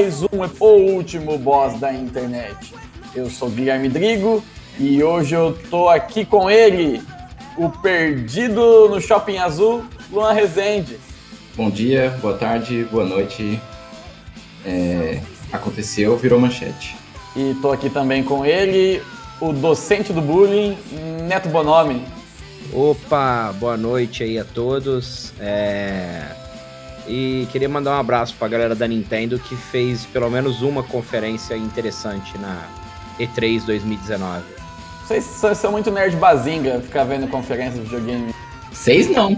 Mais um O Último Boss da Internet. Eu sou Guilherme Drigo e hoje eu tô aqui com ele, o perdido no Shopping Azul, Luan Rezende. Bom dia, boa tarde, boa noite. É, aconteceu, virou manchete. E tô aqui também com ele, o docente do bullying, Neto Bonomi. Opa, boa noite aí a todos. É, E queria mandar um abraço pra galera da Nintendo que fez pelo menos uma conferência interessante na E3 2019. Vocês são- muito nerd bazinga, ficar vendo conferência de videogame. Seis não.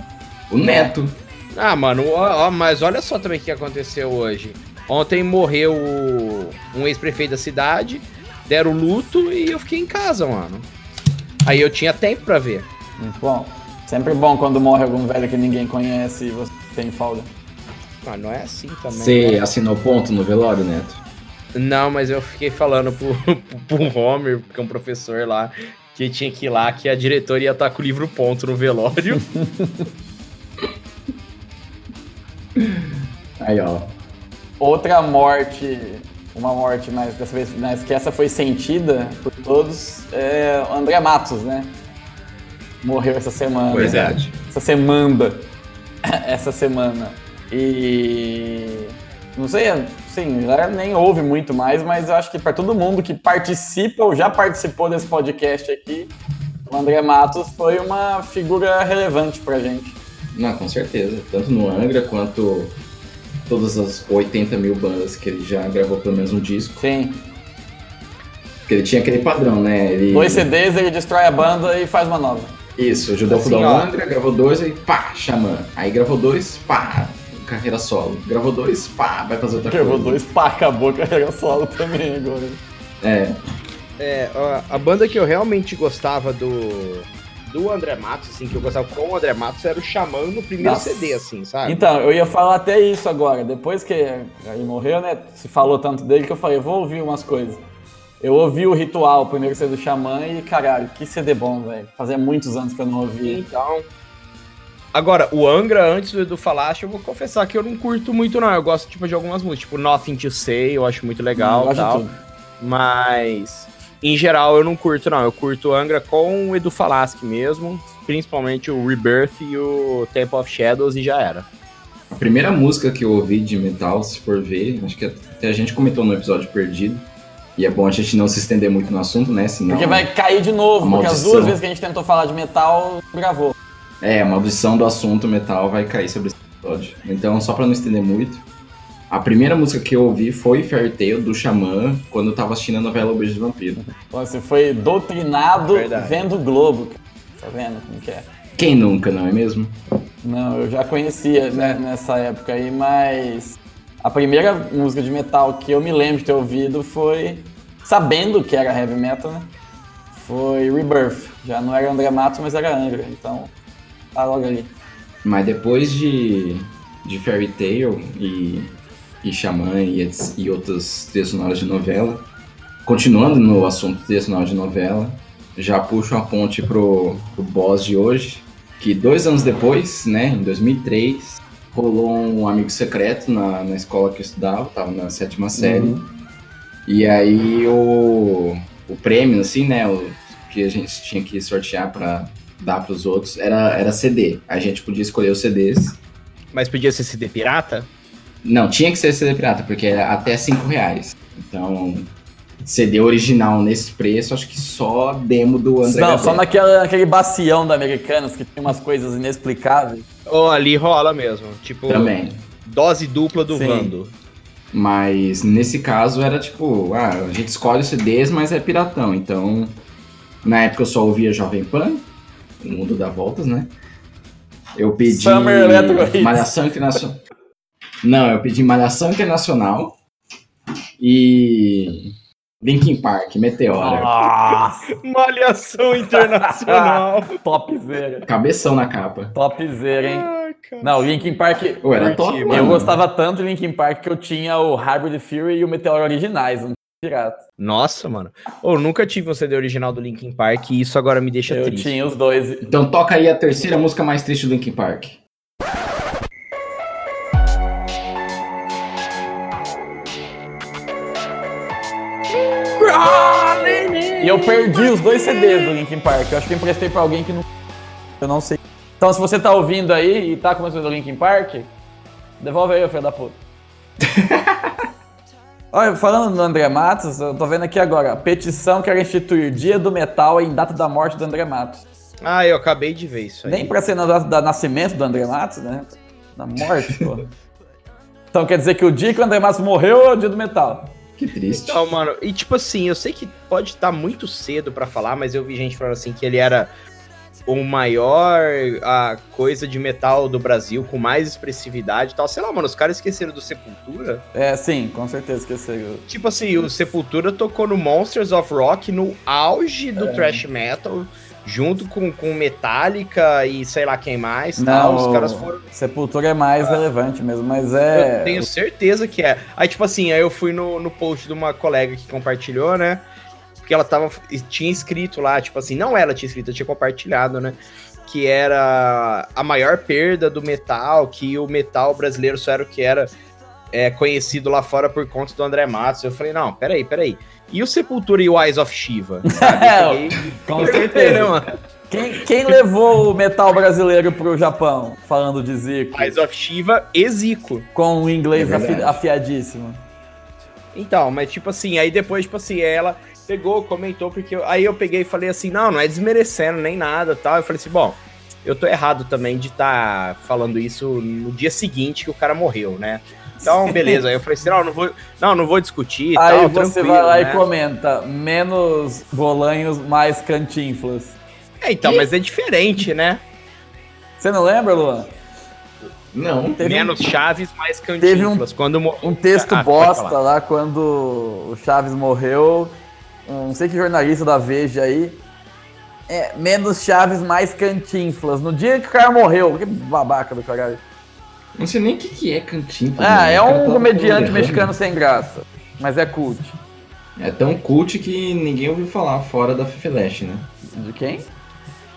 O Neto. Ah, mano, ó, ó, mas olha só também o que aconteceu hoje. Ontem morreu um ex-prefeito da cidade, deram luto e eu fiquei em casa, mano. Aí eu tinha tempo pra ver. Muito bom. Sempre bom quando morre algum velho que ninguém conhece e você tem folga. Mas não é assim também. Você né? assinou ponto no velório, Neto? Não, mas eu fiquei falando pro, pro Homer, que é um professor lá, que tinha que ir lá, que a diretora ia estar com o livro ponto no velório. Aí, ó. Outra morte, uma morte, mas dessa vez, mas que essa foi sentida por todos, é o André Matos, né? Morreu essa semana. Pois é. Essa semana. Essa semana. E. Não sei, sim, galera nem ouve muito mais, mas eu acho que para todo mundo que participa ou já participou desse podcast aqui, o André Matos foi uma figura relevante pra gente. Não, com certeza. Tanto no Angra quanto todas as 80 mil bandas que ele já gravou pelo menos um disco. Sim. Porque ele tinha aquele padrão, né? Ele... Dois CDs, ele destrói a banda e faz uma nova. Isso, ajudou Assim, a fundar o Angra, gravou dois, aí pá, xamã. Aí gravou dois, pá, carreira solo. Gravou dois, pá, vai fazer outra Gravou coisa. dois, pá, acabou a carreira solo também agora. É, É, a, a banda que eu realmente gostava do, do André Matos, assim, que eu gostava com o André Matos, era o Xamã no primeiro Nossa. CD, assim, sabe? Então, eu ia falar até isso agora. Depois que ele morreu, né? Se falou tanto dele que eu falei, vou ouvir umas coisas. Eu ouvi o Ritual, o primeiro CD do Xamã, e caralho, que CD bom, velho. Fazia muitos anos que eu não ouvia. Então. Agora, o Angra, antes do Edu falasse, eu vou confessar que eu não curto muito, não. Eu gosto, tipo, de algumas músicas, tipo Nothing to Say, eu acho muito legal e de tal. Mas, em geral, eu não curto, não. Eu curto o Angra com o Edu Falaschi mesmo, principalmente o Rebirth e o Temple of Shadows, e já era. A primeira música que eu ouvi de metal, se for ver, acho que até a gente comentou no episódio perdido. E é bom a gente não se estender muito no assunto, né? Senão. Porque vai cair de novo, porque as duas vezes que a gente tentou falar de metal, gravou. É, a maldição do assunto metal vai cair sobre esse episódio. Então, só pra não estender muito. A primeira música que eu ouvi foi Fairy Tail do Xamã, quando eu tava assistindo a novela O Beijo do Vampiro. Você foi doutrinado Verdade. vendo o Globo. Tá vendo como que é? Quem nunca, não é mesmo? Não, eu já conhecia né, nessa época aí, mas a primeira música de metal que eu me lembro de ter ouvido foi, sabendo que era heavy metal, né? Foi Rebirth. Já não era André Matos, mas era Angra, então tá logo ali. Mas depois de, de Fairy Tail e, e Xamã e, e outras trilhas sonoras de novela, continuando no assunto trilha sonora de novela, já puxo uma ponte pro, pro boss de hoje, que dois anos depois, né, em 2003, rolou um amigo secreto na, na escola que eu estudava, tava na sétima série, Uhum. e aí o, o prêmio, assim, né, o que a gente tinha que sortear pra dar pros outros, era, era CD. A gente podia escolher os CDs. Mas podia ser CD pirata? Não, tinha que ser CD pirata, porque era até 5 reais. Então, CD original nesse preço, acho que só demo do André Não, Gabriel. só naquela, naquele bacião da Americanas que tem umas coisas inexplicáveis. Ou ali rola mesmo. Tipo, Também. dose dupla do Sim. Vando. Mas nesse caso era tipo, ah, a gente escolhe os CDs, mas é piratão. Então, na época eu só ouvia Jovem Pan, o mundo dá voltas, né? Eu pedi Summer Electro Hits. Malhação Internacional. Não, eu pedi Malhação Internacional e Linkin Park, Meteora. Nossa, Malhação internacional. topzera. Cabeção na capa. Topzera, hein? Ai. Não, Linkin Park. Pô, era top, mano. mano. Eu gostava tanto de Linkin Park que eu tinha o Hybrid Fury e o Meteor originais, não pirata. Nossa, mano. Eu nunca tive um CD original do Linkin Park e isso agora me deixa Eu triste. tinha os dois. Então toca aí a terceira música mais triste do Linkin Park. E eu perdi os dois CDs do Linkin Park. Eu acho que eu emprestei pra alguém que não. Eu não sei. Então, se você tá ouvindo aí e tá com o do Linkin Park, devolve aí, filho da puta. Olha, falando do André Matos, eu tô vendo aqui agora. Petição quer instituir Dia do Metal em data da morte do André Matos. Ah, eu acabei de ver isso aí. Nem pra ser na data da nascimento do André Matos, né? Da morte, pô. Então quer dizer que o dia que o André Matos morreu é o dia do metal. Que triste. Então, mano, e tipo assim, eu sei que pode estar muito cedo pra falar, mas eu vi gente falando assim que ele era o maior a coisa de metal do Brasil, com mais expressividade e tal. Sei lá, mano, os caras esqueceram do Sepultura. É, sim, com certeza esqueceu. Tipo assim, o Sepultura tocou no Monsters of Rock no auge do É. thrash metal, junto com, com Metallica e sei lá quem mais. tal. Não, Os caras foram. Sepultura é mais relevante mesmo, mas é. Eu tenho certeza que é. Aí, tipo assim, aí eu fui no, no post de uma colega que compartilhou, né? Porque ela tava. Tinha escrito lá, tipo assim, não ela tinha escrito, eu tinha compartilhado, né? Que era a maior perda do metal, que o metal brasileiro só era o que era é, conhecido lá fora por conta do André Matos. Eu falei, não, peraí, peraí. E o Sepultura e o Eyes of Shiva? Peguei- Com Né, certeza. mano? Quem, quem levou o metal brasileiro pro Japão? Falando de Zico. Eyes of Shiva e Zico. Com o inglês É afi- afiadíssimo. Então, mas tipo assim, aí depois, tipo assim, ela pegou, comentou, porque eu- aí eu peguei e falei assim, não, não é desmerecendo nem nada tal. Eu falei assim, bom, eu tô errado também de estar falando isso no dia seguinte que o cara morreu, né? Então, beleza. Aí eu falei assim, não, não vou, não, não vou discutir e Aí tal, você vai lá né? e comenta: menos bolanhos, mais cantinflas. É, então, mas é diferente, né? Você não lembra, Luan? Não. Teve um- Menos chaves, mais teve um- cantinflas. Quando mo- Um texto Ah, bosta lá quando o Chaves morreu. Um, não sei que jornalista da Veja aí. É, menos Chaves, mais cantinflas. No dia que o cara morreu. Que babaca do caralho. Não sei nem o que, que é cantinho. Ah, é O cara um tá comediante mexicano sem graça. Mas é cult. É tão cult que ninguém ouviu falar fora da FFLASH, né? De quem?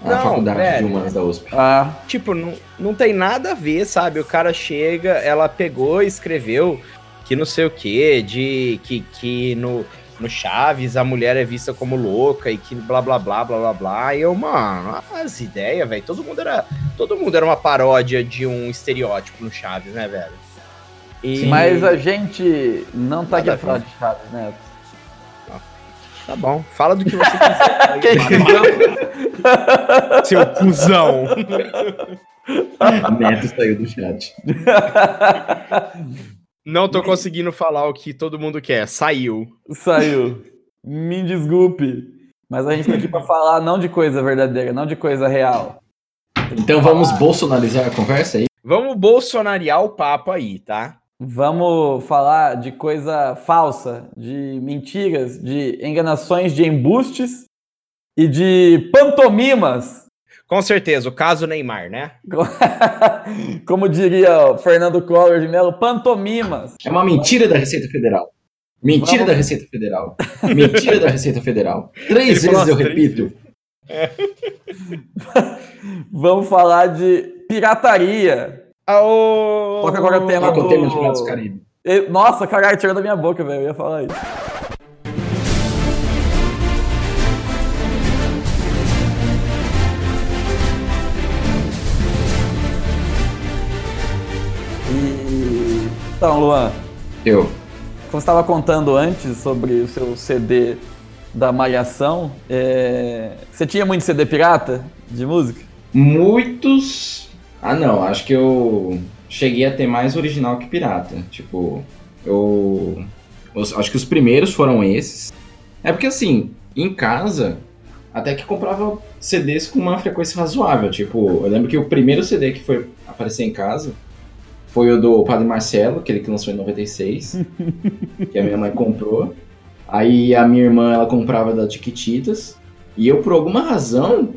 A Não, faculdade de velho. humanas da USP. Ah, Tipo, não, não tem nada a ver, sabe? O cara chega, ela pegou e escreveu que não sei o quê, de que, que no, no Chaves a mulher é vista como louca e que blá blá blá blá blá blá. E eu, mano, as ideias, velho. Todo mundo era. Todo mundo era uma paródia de um estereótipo no Chaves, né, velho? E- mas a gente não tá aqui pra falar de Chaves, Neto. Tá bom, fala do que você quiser. Seu cuzão. Neto saiu do chat. Não tô conseguindo falar o que todo mundo quer. Saiu. Saiu. Me desculpe. Mas a gente tá aqui pra falar não de coisa verdadeira, não de coisa real. Então vamos bolsonarizar a conversa aí? Vamos bolsonariar o papo aí, tá? Vamos falar de coisa falsa, de mentiras, de enganações, de embustes e de pantomimas. Com certeza, o caso Neymar, né? Como diria o Fernando Collor de Mello, pantomimas. É uma mentira da Receita Federal. Mentira Vamos- da Receita Federal. Mentira da Receita Federal. Três Ele vezes eu três repito. Vamos falar de pirataria. Aô! Toca agora o tema Toca o do... tema de Piratas do Caribe. Nossa, caralho, tirou da minha boca, velho. Eu ia falar isso. Então, Luan, Eu. como você estava contando antes sobre o seu CD da Malhação, é, você tinha muito CD pirata de música? Muitos. Ah, não. Acho que eu cheguei a ter mais original que pirata. Tipo, eu. os- acho que os primeiros foram esses. É porque assim, em casa, até que comprava CDs com uma frequência razoável. Tipo, eu lembro que o primeiro CD que foi aparecer em casa foi o do Padre Marcelo, aquele que lançou em 96, que a minha mãe comprou. Aí a minha irmã, ela comprava da Tiquititas. E eu, por alguma razão,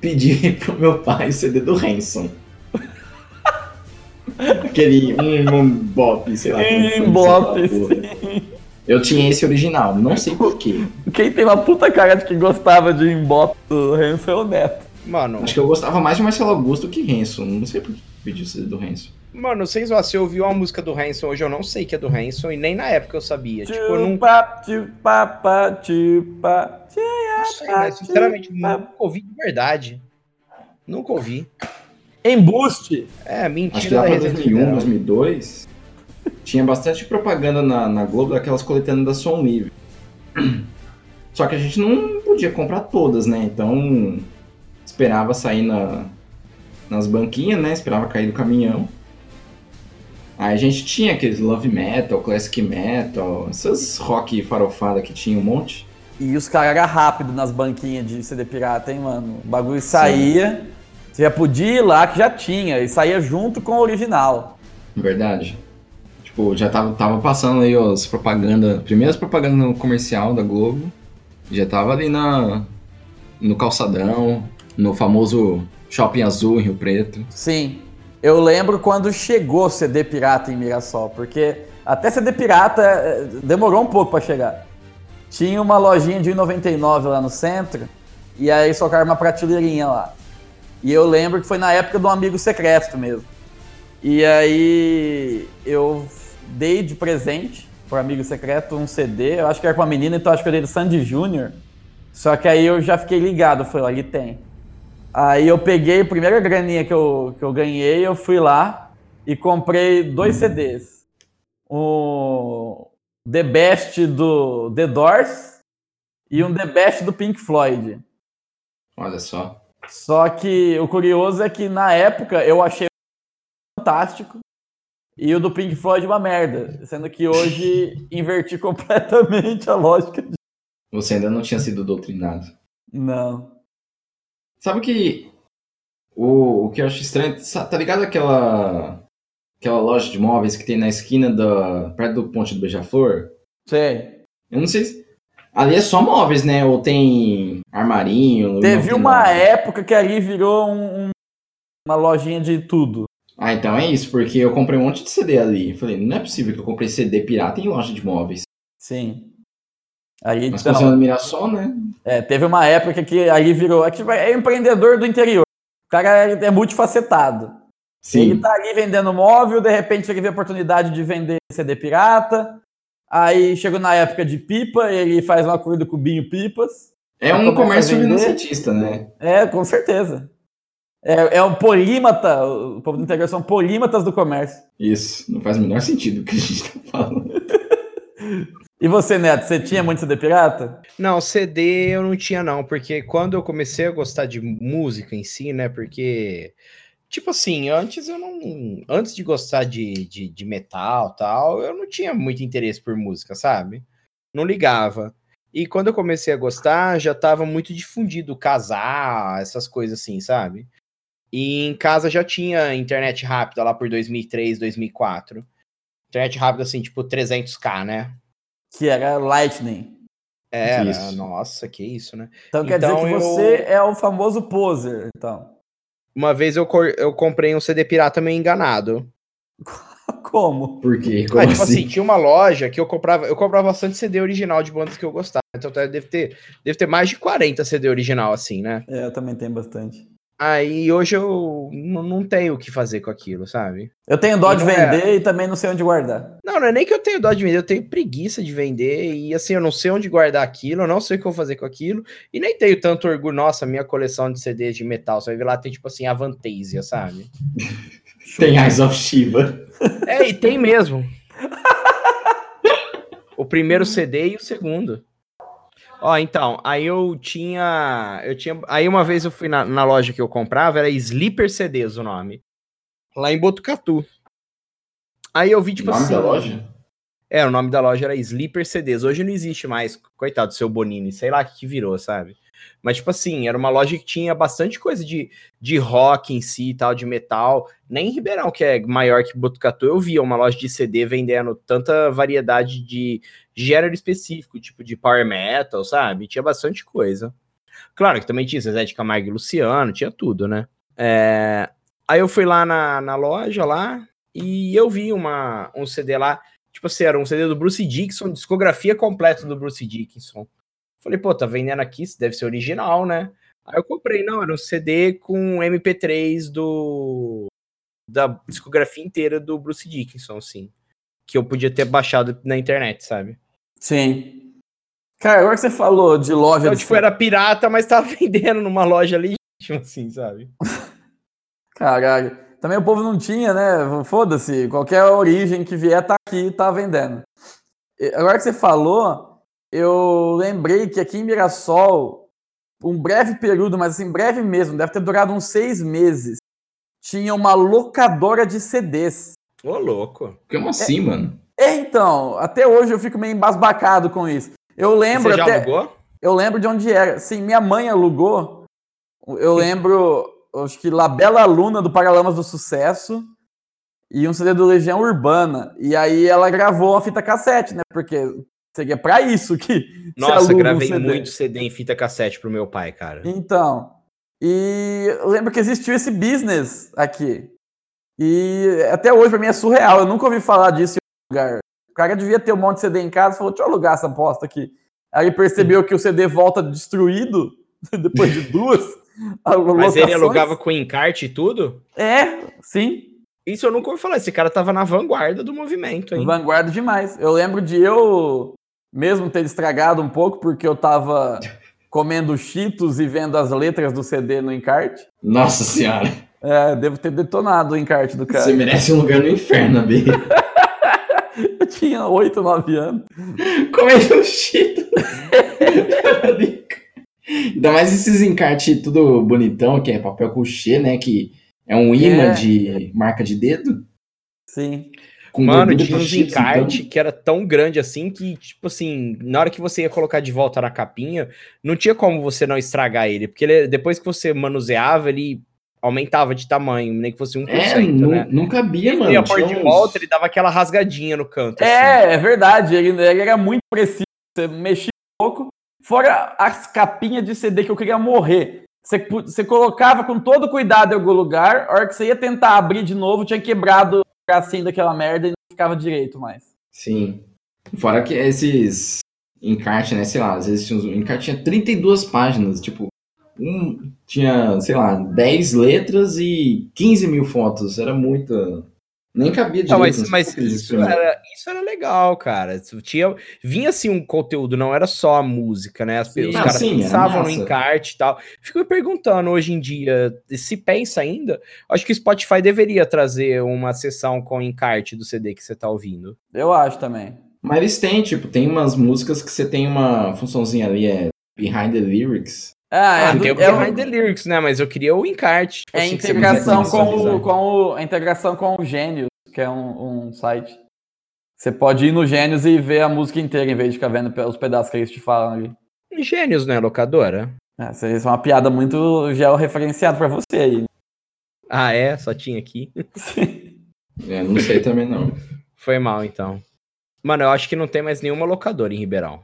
pedi pro meu pai o CD do Hanson. Aquele um, um bop, sei lá. foi, Um bop. Eu tinha esse original, não sei porquê. Quem tem uma puta cara de que gostava de Mbop do Hanson é o Neto. Mano, Acho que eu gostava mais de Marcelo Augusto que Hanson. Não sei por que pedi o CD do Hanson. Mano, sem zoar, se eu ouvi uma música do Hanson hoje, eu não sei que é do Hanson e nem na época eu sabia. Tipo, eu não, não sei, mas sinceramente nunca ouvi de verdade. Nunca ouvi. Embuste. É, Acho que mentira lá da pra Receita 2001, Federal. 2002, tinha bastante propaganda na, na Globo daquelas coletâneas da Som Livre. Só que a gente não podia comprar todas, né? Então, esperava sair na, nas banquinhas, né? Esperava cair do caminhão. Aí a gente tinha aqueles Love Metal, Classic Metal, essas rock farofada que tinha um monte. E os caras eram rápidos nas banquinhas de CD pirata, hein, mano? O bagulho saía, você já podia ir lá que já tinha, e saía junto com o original. Verdade. Tipo, já tava, tava passando aí as propagandas, primeiras propagandas no comercial da Globo. Já tava ali na, no calçadão, no famoso Shopping Azul em Rio Preto. Sim. Eu lembro quando chegou CD pirata em Mirassol, porque até CD pirata eh, demorou um pouco pra chegar. Tinha uma lojinha de 1,99 lá no centro, e aí socaram uma prateleirinha lá. E eu lembro que foi na época do amigo secreto mesmo. E aí eu dei de presente pro amigo secreto um CD, eu acho que era com uma menina, então acho que eu dei do Sandy Júnior. Só que aí eu já fiquei ligado, eu falei, ali tem. Aí eu peguei a primeira graninha que eu, que eu ganhei, eu fui lá e comprei dois CDs. Um The Best do The Doors e um The Best do Pink Floyd. Olha só. Só que o curioso é que na época eu achei fantástico e o do Pink Floyd uma merda. Sendo que hoje inverti completamente a lógica. De... Você ainda não tinha sido doutrinado. Não. Sabe que o, o que eu acho estranho, tá ligado aquela aquela loja de móveis que tem na esquina da perto do Ponte do Beija-Flor? Sei. Eu não sei se ali é só móveis, né? Ou tem armarinho? Teve tem uma nada? época que ali virou um- um- uma lojinha de tudo. Ah, então é isso, porque eu comprei um monte de CD ali. Falei, não é possível que eu comprei CD pirata em loja de móveis. Sim. Ali, Mas então, funcionando Mirassol, né? é, teve uma época que ali virou. É, tipo, é empreendedor do interior. O cara é, é multifacetado. Ele Sim. tá ali vendendo móvel, de repente ele vê a oportunidade de vender CD pirata. Aí chegou na época de pipa, ele faz um acordo com o Binho Pipas. É um comércio renascentista, né? É, com certeza. É, é um polímata, o povo do interior são polímatas do comércio. Isso. Não faz o menor sentido o que a gente tá falando. E você, Neto, você tinha muito CD pirata? Não, CD eu não tinha não, porque quando eu comecei a gostar de música em si, né, porque, tipo assim, antes eu não, antes de gostar de, de, de metal tal, eu não tinha muito interesse por música, sabe? Não ligava. E quando eu comecei a gostar, já tava muito difundido casar, essas coisas assim, sabe? E em casa já tinha internet rápida lá por 2003, 2004. Internet rápida assim, tipo 300k, né? Que era Lightning. Era, Isso. nossa, que isso, né? Então quer Então dizer que eu- você é o famoso poser, então. Uma vez eu, eu comprei um CD pirata meio enganado. Como? Por quê? Como Ah, tipo assim, assim? tinha uma loja que eu comprava, eu comprava bastante CD original de bandas que eu gostava. Então deve ter, deve ter mais de 40 CD original, assim, né? É, eu também tenho bastante. Aí hoje eu não, tenho o que fazer com aquilo, sabe? Eu tenho dó E de é- vender e também não sei onde guardar. Não, não é nem que eu tenho dó de vender, eu tenho preguiça de vender e assim, eu não sei onde guardar aquilo, eu não sei o que eu vou fazer com aquilo e nem tenho tanto orgulho. Nossa, minha coleção de CDs de metal, você vai ver lá, tem tipo assim, a Vantasia, sabe? Tem Eyes of Shiva. É, e tem mesmo. o primeiro CD e o segundo. Ó, então, aí eu tinha. Eu tinha. Aí uma vez eu fui na, na loja que eu comprava, era Sleeper CDs o nome. Lá em Botucatu. Aí eu vi, tipo o nome assim. da loja? É, o nome da loja era Sleeper CDs. Hoje não existe mais, coitado do seu Bonini, sei lá o que, que virou, sabe? Mas, tipo assim, era uma loja que tinha bastante coisa de, de rock em si e tal, de metal. Nem em Ribeirão, que é maior que Botucatu, eu via uma loja de CD vendendo tanta variedade de gênero específico, tipo de power metal, sabe? Tinha bastante coisa. Claro que também tinha Zezé de Camargo e Luciano, tinha tudo, né? É, Aí eu fui lá na, na loja lá e eu vi uma, um CD lá Tipo assim, era um CD do Bruce Dickinson, discografia completa do Bruce Dickinson. Falei, pô, tá vendendo aqui, isso deve ser original, né? Aí eu comprei, não, era um CD com MP3 do da discografia inteira do Bruce Dickinson, assim. Que eu podia ter baixado na internet, sabe? Sim. Cara, agora que você falou de loja Então, de tipo, era pirata, mas tava vendendo numa loja legítima, assim, sabe? Caralho. Também o povo não tinha, né? Foda-se. Qualquer origem que vier tá aqui, tá vendendo. E Agora que você falou, eu lembrei que aqui em Mirassol, um breve período, mas assim, breve mesmo, deve ter durado uns seis meses, tinha uma locadora de CDs. Ô, louco. Como assim, mano? É, então, até hoje eu fico meio embasbacado com isso. Eu lembro Você já até. alugou? Eu lembro de onde era. Sim, minha mãe alugou. Eu lembro, acho que Labela Luna do Paralamas do Sucesso e um CD do Legião Urbana. E aí ela gravou uma fita cassete, né? Porque seria pra isso que. Nossa, um gravei CD. muito CD em fita cassete pro meu pai, cara. Então. E eu lembro que existiu esse business aqui. E até hoje pra mim é surreal. Eu nunca ouvi falar disso em outro lugar. O cara devia ter um monte de CD em casa e falou: deixa eu alugar essa aposta aqui. Aí percebeu que o CD volta destruído depois de duas. Mas ele alugava com encarte e tudo? É, sim. Isso eu nunca ouvi falar. Esse cara tava na vanguarda do movimento, hein? Vanguarda demais. Eu lembro de eu mesmo ter estragado um pouco, porque eu tava comendo cheetos e vendo as letras do CD no encarte. Nossa senhora. É, devo ter detonado o encarte do cara. Você merece um lugar no inferno, B. Eu tinha 8, 9 anos. Comendo um cheeto. Ainda mais esses encartes tudo bonitão, que é papel couchê, né? Que é um imã É. de marca de dedo. Sim. Com Mano, tinha uns Cheetos, encarte então. que era tão grande assim que, tipo assim, na hora que você ia colocar de volta na capinha, não tinha como você não estragar ele, porque ele- depois que você manuseava, ele aumentava de tamanho, nem que fosse 1%, É, nu- né? não cabia, Ele mano. ia pôr Tinha de volta, ele dava aquela rasgadinha no canto. assim. É, é verdade. Ele, ele era muito preciso. Você mexia um pouco. Fora as capinhas de CD que eu queria morrer. Você, você colocava com todo cuidado em algum lugar. A hora que você ia tentar abrir de novo, tinha quebrado bracinho daquela merda e não ficava direito mais. Sim. Fora que esses encartes, né? Sei lá, às vezes tinha uns... encarte tinha 32 páginas. Tipo, um tinha, sei lá, 10 letras e 15 mil fotos. Era muita. Nem cabia. Não, mas, mas isso, era, isso era legal, cara. Tinha, vinha assim um conteúdo, não era só a música, né? As, Sim. os caras sim, era pensavam no encarte e tal. Fico me perguntando hoje em dia, se pensa ainda, acho que o Spotify deveria trazer uma sessão com encarte do CD que você tá ouvindo. Eu acho também. Mas eles têm, tipo, tem umas músicas que você tem uma funçãozinha ali, é Behind the Lyrics. Ah, é, Ah, do- tem o é o- Behind the Lyrics, né? Mas eu queria o encarte. tipo é a assim, integração com o, com o- a integração com o Gênios, que é um, um site. Você pode ir no Gênios e ver a música inteira em vez de ficar vendo os pedaços que eles te falam ali. Gênios, né, locadora? É, isso é uma piada muito georreferenciada pra você aí. Ah, é? Só tinha aqui. É, não sei também não. Foi mal, então. Mano, eu acho que não tem mais nenhuma locadora em Ribeirão.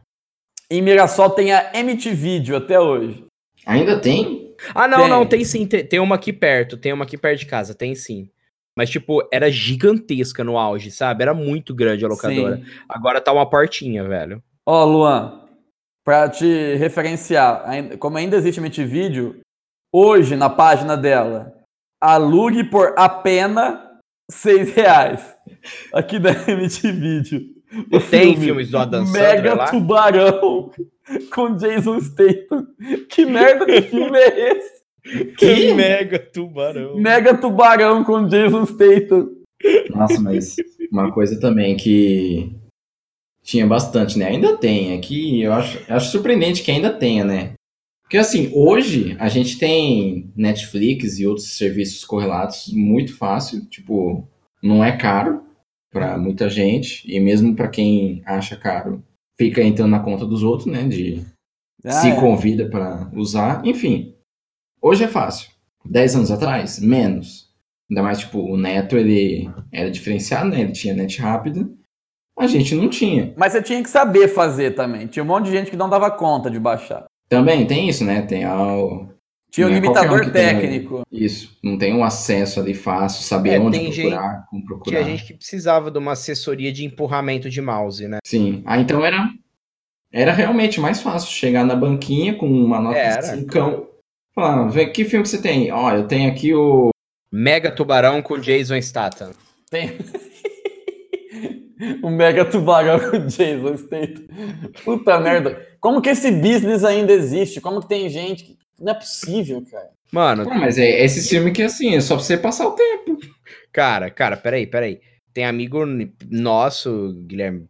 Em Mirassol tem a MTVideo até hoje. Ainda tem? Ah, não, Tem. não, tem sim. Tem, tem uma aqui perto. Tem uma aqui perto de casa, tem sim. Mas, tipo, era gigantesca no auge, sabe? Era muito grande a locadora. Sim. Agora tá uma portinha, velho. Ó, Luan, pra te referenciar, como ainda existe MT Video, hoje na página dela, alugue por apenas seis reais. Aqui da MT Video. O Tem filmes do Adam Sandler Mega lá? Tubarão com Jason Statham. Que merda de filme é esse? Que mega tubarão. Mega Tubarão com Jason Statham. Nossa, mas uma coisa também que tinha bastante, né? Ainda tem, é que eu acho, eu acho surpreendente que ainda tenha, né? Porque assim, hoje a gente tem Netflix e outros serviços correlatos muito fácil, tipo, não é caro para muita gente e mesmo para quem acha caro, fica entrando na conta dos outros, né, de Ah, se é. convida para usar, enfim. Hoje é fácil. Dez anos atrás, menos. Ainda mais, tipo, o Neto, ele era diferenciado, né? Ele tinha net rápida. A gente não tinha. Mas você tinha que saber fazer também. Tinha um monte de gente que não dava conta de baixar. Também tem isso, né? Tem a, Tinha o Não é qualquer limitador um que tem, né? técnico. isso. Não tem um acesso ali fácil, saber É, onde tem procurar, como procurar. Tinha gente que precisava de uma assessoria de empurramento de mouse, né? Sim. Ah, então era, era realmente mais fácil chegar na banquinha com uma nota Era. de cincão. Falar, vê que filme que você tem? Ó, eu tenho aqui o Mega tubarão com Jason Statham. Tem. o Mega Tubarão com Jason Statham. Puta merda. Como que esse business ainda existe? Como que tem gente que... Não é possível, cara. Mano, Ah, mas é esse filme que assim, é só pra você passar o tempo. Cara, cara, peraí, peraí. Tem amigo nosso, Guilherme,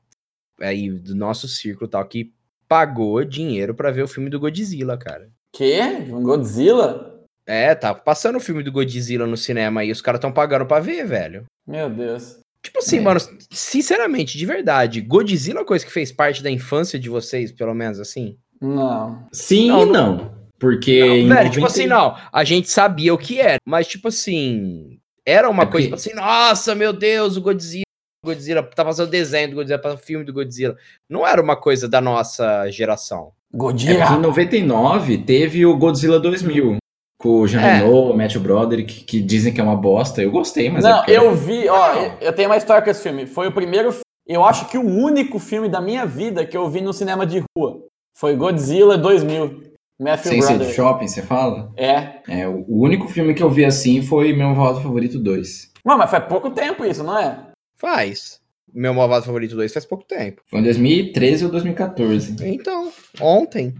aí do nosso círculo e tal, que pagou dinheiro pra ver o filme do Godzilla, cara. Quê? Um Godzilla? É, tá passando o filme do Godzilla no cinema aí, os caras tão pagando pra ver, velho. Meu Deus. Tipo assim, É. mano, sinceramente, de verdade, Godzilla é uma coisa que fez parte da infância de vocês, pelo menos assim? Não. Sim Não, e não. Porque. em Velho, tipo 90 assim, não, a gente sabia o que era, mas tipo assim, era uma É coisa porque- tipo assim, nossa, meu Deus, o Godzilla, o Godzilla, tá fazendo desenho do Godzilla, fazendo filme do Godzilla. Não era uma coisa da nossa geração. É Godzilla. porque em 99 teve o Godzilla 2000. Com o Jean É. O Matthew Broderick, que dizem que é uma bosta. Eu gostei, mas. é Não, porque- eu vi, ó, Não. eu- eu tenho uma história com esse filme. Foi o primeiro, eu acho que o único filme da minha vida que eu vi no cinema de rua. Foi Godzilla 2000. Matthew Sem ser de Broderick. shopping, você fala? É. É, o único filme que eu vi assim foi Meu Voto Favorito 2. Mano, mas faz pouco tempo isso, não é? Faz. Meu Malvado Favorito 2 faz pouco tempo. Foi em 2013 ou 2014. Então, ontem.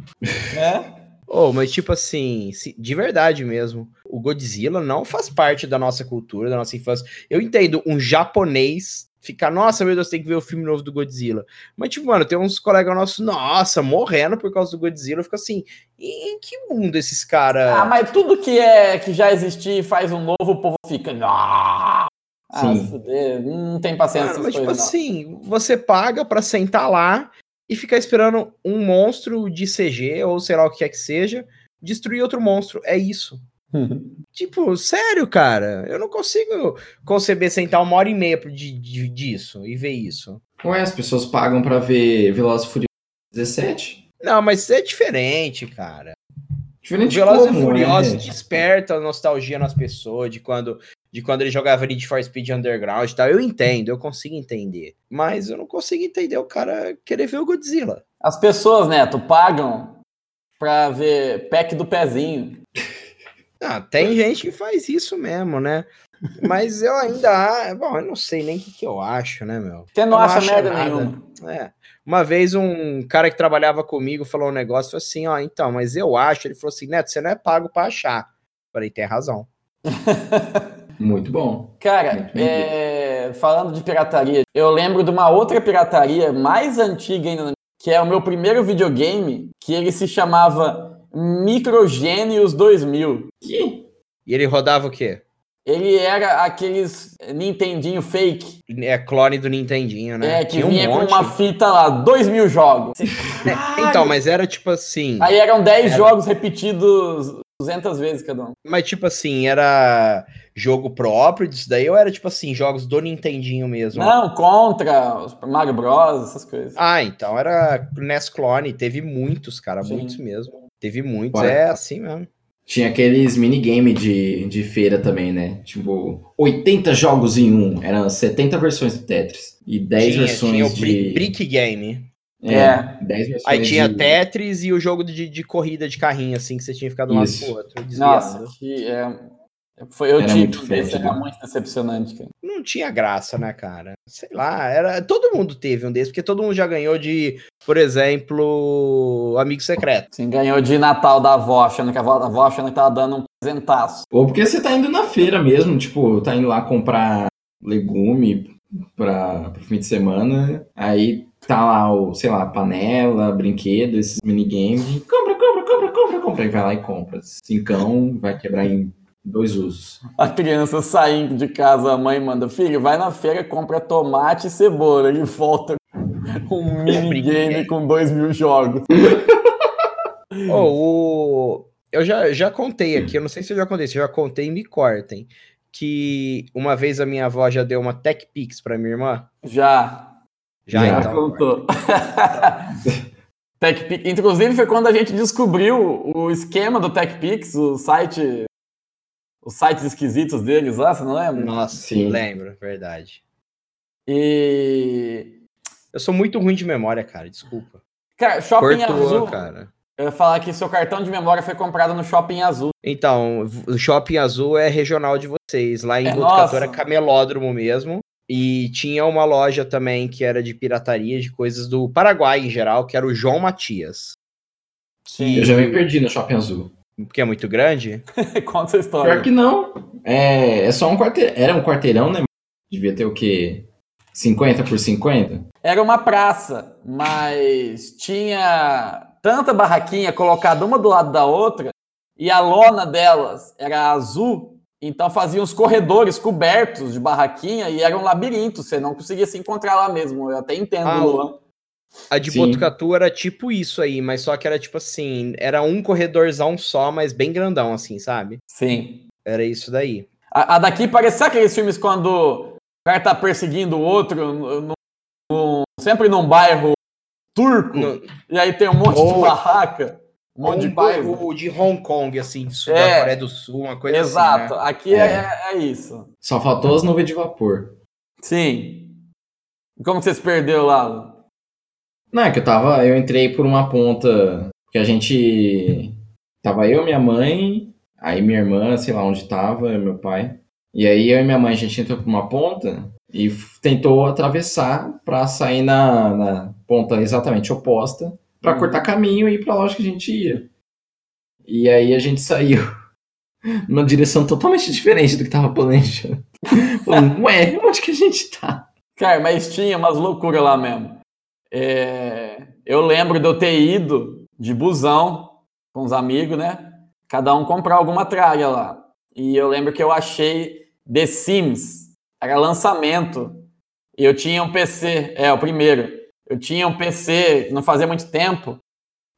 É. Oh, mas tipo assim, de verdade mesmo, o Godzilla não faz parte da nossa cultura, da nossa infância. Eu entendo um japonês ficar, nossa, meu Deus, tem que ver o filme novo do Godzilla. Mas, tipo, mano, tem uns colegas nossos, nossa, morrendo por causa do Godzilla. Fica assim, em que mundo esses caras. Ah, mas tudo que é que já existia e faz um novo, o povo fica. Ah, Sim. não tem paciência mas, tipo não. assim, você paga pra sentar lá e ficar esperando um monstro de CG, ou sei lá o que quer que seja, destruir outro monstro. É isso. Tipo, sério, cara, eu não consigo conceber sentar uma hora e meia de, de- disso e ver isso. Ué, as pessoas pagam pra ver Velozes e Furiosos 17? Não, mas é diferente, cara. Diferente Velozes e como, Furiosos né? desperta a nostalgia nas pessoas de quando, de quando ele jogava Need for Speed Underground e tal. Eu entendo, eu consigo entender. Mas eu não consigo entender o cara querer ver o Godzilla. As pessoas, Neto, pagam pra ver pack do pezinho. Ah, tem gente que faz isso mesmo, né? Mas eu ainda. Bom, eu não sei nem o que, que eu acho, né, meu? Você não Eu acha merda nada. nenhuma. É. Uma vez um cara que trabalhava comigo falou um negócio falou assim: ó, então, mas eu acho. Ele falou assim: Neto, você não é pago pra achar. Falei, tem razão. Muito bom. Cara, Muito é, falando de pirataria, eu lembro de uma outra pirataria mais antiga ainda, que é o meu primeiro videogame, que ele se chamava Microgênios 2000. Que? E ele rodava o quê? Ele era aqueles Nintendinho fake, É clone do Nintendinho, né? é, que Tinha um vinha com monte. uma fita lá, 2 mil jogos. Então, mas era tipo assim. Aí eram 10 Era. jogos repetidos 200 vezes cada um. Mas tipo assim, era jogo próprio disso daí ou era tipo assim, jogos do Nintendinho mesmo? Não, contra os Mario Bros, essas coisas. Ah, então era NES Clone. Teve muitos, cara, Sim. muitos mesmo. Teve muitos, Ué. é assim mesmo. Tinha aqueles minigame de, de feira também, né? Tipo, 80 jogos em um. Eram 70 versões do Tetris. E 10 tinha, versões tinha o de. Brick, Game. É, É. 10 versões Aí tinha de... Tetris e o jogo de, de corrida de carrinho, assim, que você tinha que ficar de um lado pro outro, desviando. Nossa, que é. Foi, eu Era tive muito um desse, fétido. era muito decepcionante, cara. Não tinha graça, né, cara? Sei lá, era todo mundo teve um desses, porque todo mundo já ganhou de, por exemplo, Amigo Secreto. Assim, ganhou de Natal da avó, achando que a avó, a avó achando que tava dando um presentaço. Ou porque você tá indo na feira mesmo, tipo, tá indo lá comprar legume pra, pro fim de semana, aí tá lá o, sei lá, panela, brinquedo, esses minigames. Compra, compra, compra, compra, compra. Aí vai lá e compra. Cincão vai quebrar em dois usos. A criança saindo de casa, a mãe manda, filho, vai na feira, compra tomate e cebola e volta com um minigame com dois mil jogos. Ô, o... Eu já, já contei aqui, eu não sei se eu já contei, se eu já contei, me cortem. Que uma vez a minha avó já deu uma Tech Pix pra minha irmã. Já, Já, Já. então. contou. TechPix, inclusive foi quando a gente descobriu o esquema do TechPix, o site, os sites esquisitos deles lá, você não lembra? Nossa, Sim. lembro, verdade. E Eu sou muito ruim de memória, cara, desculpa. cara, Shopping Cortou, Azul, cara. eu ia falar que seu cartão de memória foi comprado no Shopping Azul. Então, o Shopping Azul é regional de vocês. Lá em É, Botucatu era camelódromo mesmo. E tinha uma loja também que era de pirataria, de coisas do Paraguai em geral, que era o João Matias. Sim. Eu já me perdi no Shopping Azul. Porque é muito grande. Conta a história. Pior que não. É, é só um quarteirão. Era um quarteirão, né? Devia ter o quê? 50 por 50? Era uma praça, mas tinha tanta barraquinha colocada uma do lado da outra e a lona delas era azul, então fazia uns corredores cobertos de barraquinha e era um labirinto, você não conseguia se encontrar lá mesmo. Eu até entendo, Ah, Luan. A de Sim. Botucatu era tipo isso aí, mas só que era tipo assim, era um corredorzão só, mas bem grandão assim, sabe? Sim. Era isso daí. A, a daqui parecia aqueles filmes quando o cara tá perseguindo o outro, no- no- sempre num bairro turco, No- e aí tem um monte de barraca, um monte de Um coisa. bairro de Hong Kong, assim, do sul É. da Coreia do Sul, uma coisa Exato, assim. né? aqui é, é isso. Só faltou as nuvens de vapor. Sim. E Como que você se perdeu lá? Não, é que eu tava. Eu entrei por uma ponta. Que a gente. Tava eu, minha mãe, aí minha irmã, sei lá onde tava, meu pai. E aí eu e minha mãe, a gente entrou por uma ponta e tentou atravessar pra sair na, na ponta exatamente oposta, pra Uhum. cortar caminho e ir pra loja que a gente ia. E aí a gente saiu numa direção totalmente diferente do que tava planejando. Falando, ué, onde que a gente tá? Cara, mas tinha umas loucuras lá mesmo. É, Eu lembro de eu ter ido de busão com os amigos, né? Cada um comprar alguma tralha lá. E eu lembro que eu achei The Sims. Era lançamento. E eu tinha um PC, é, o primeiro. Eu tinha um PC não fazia muito tempo.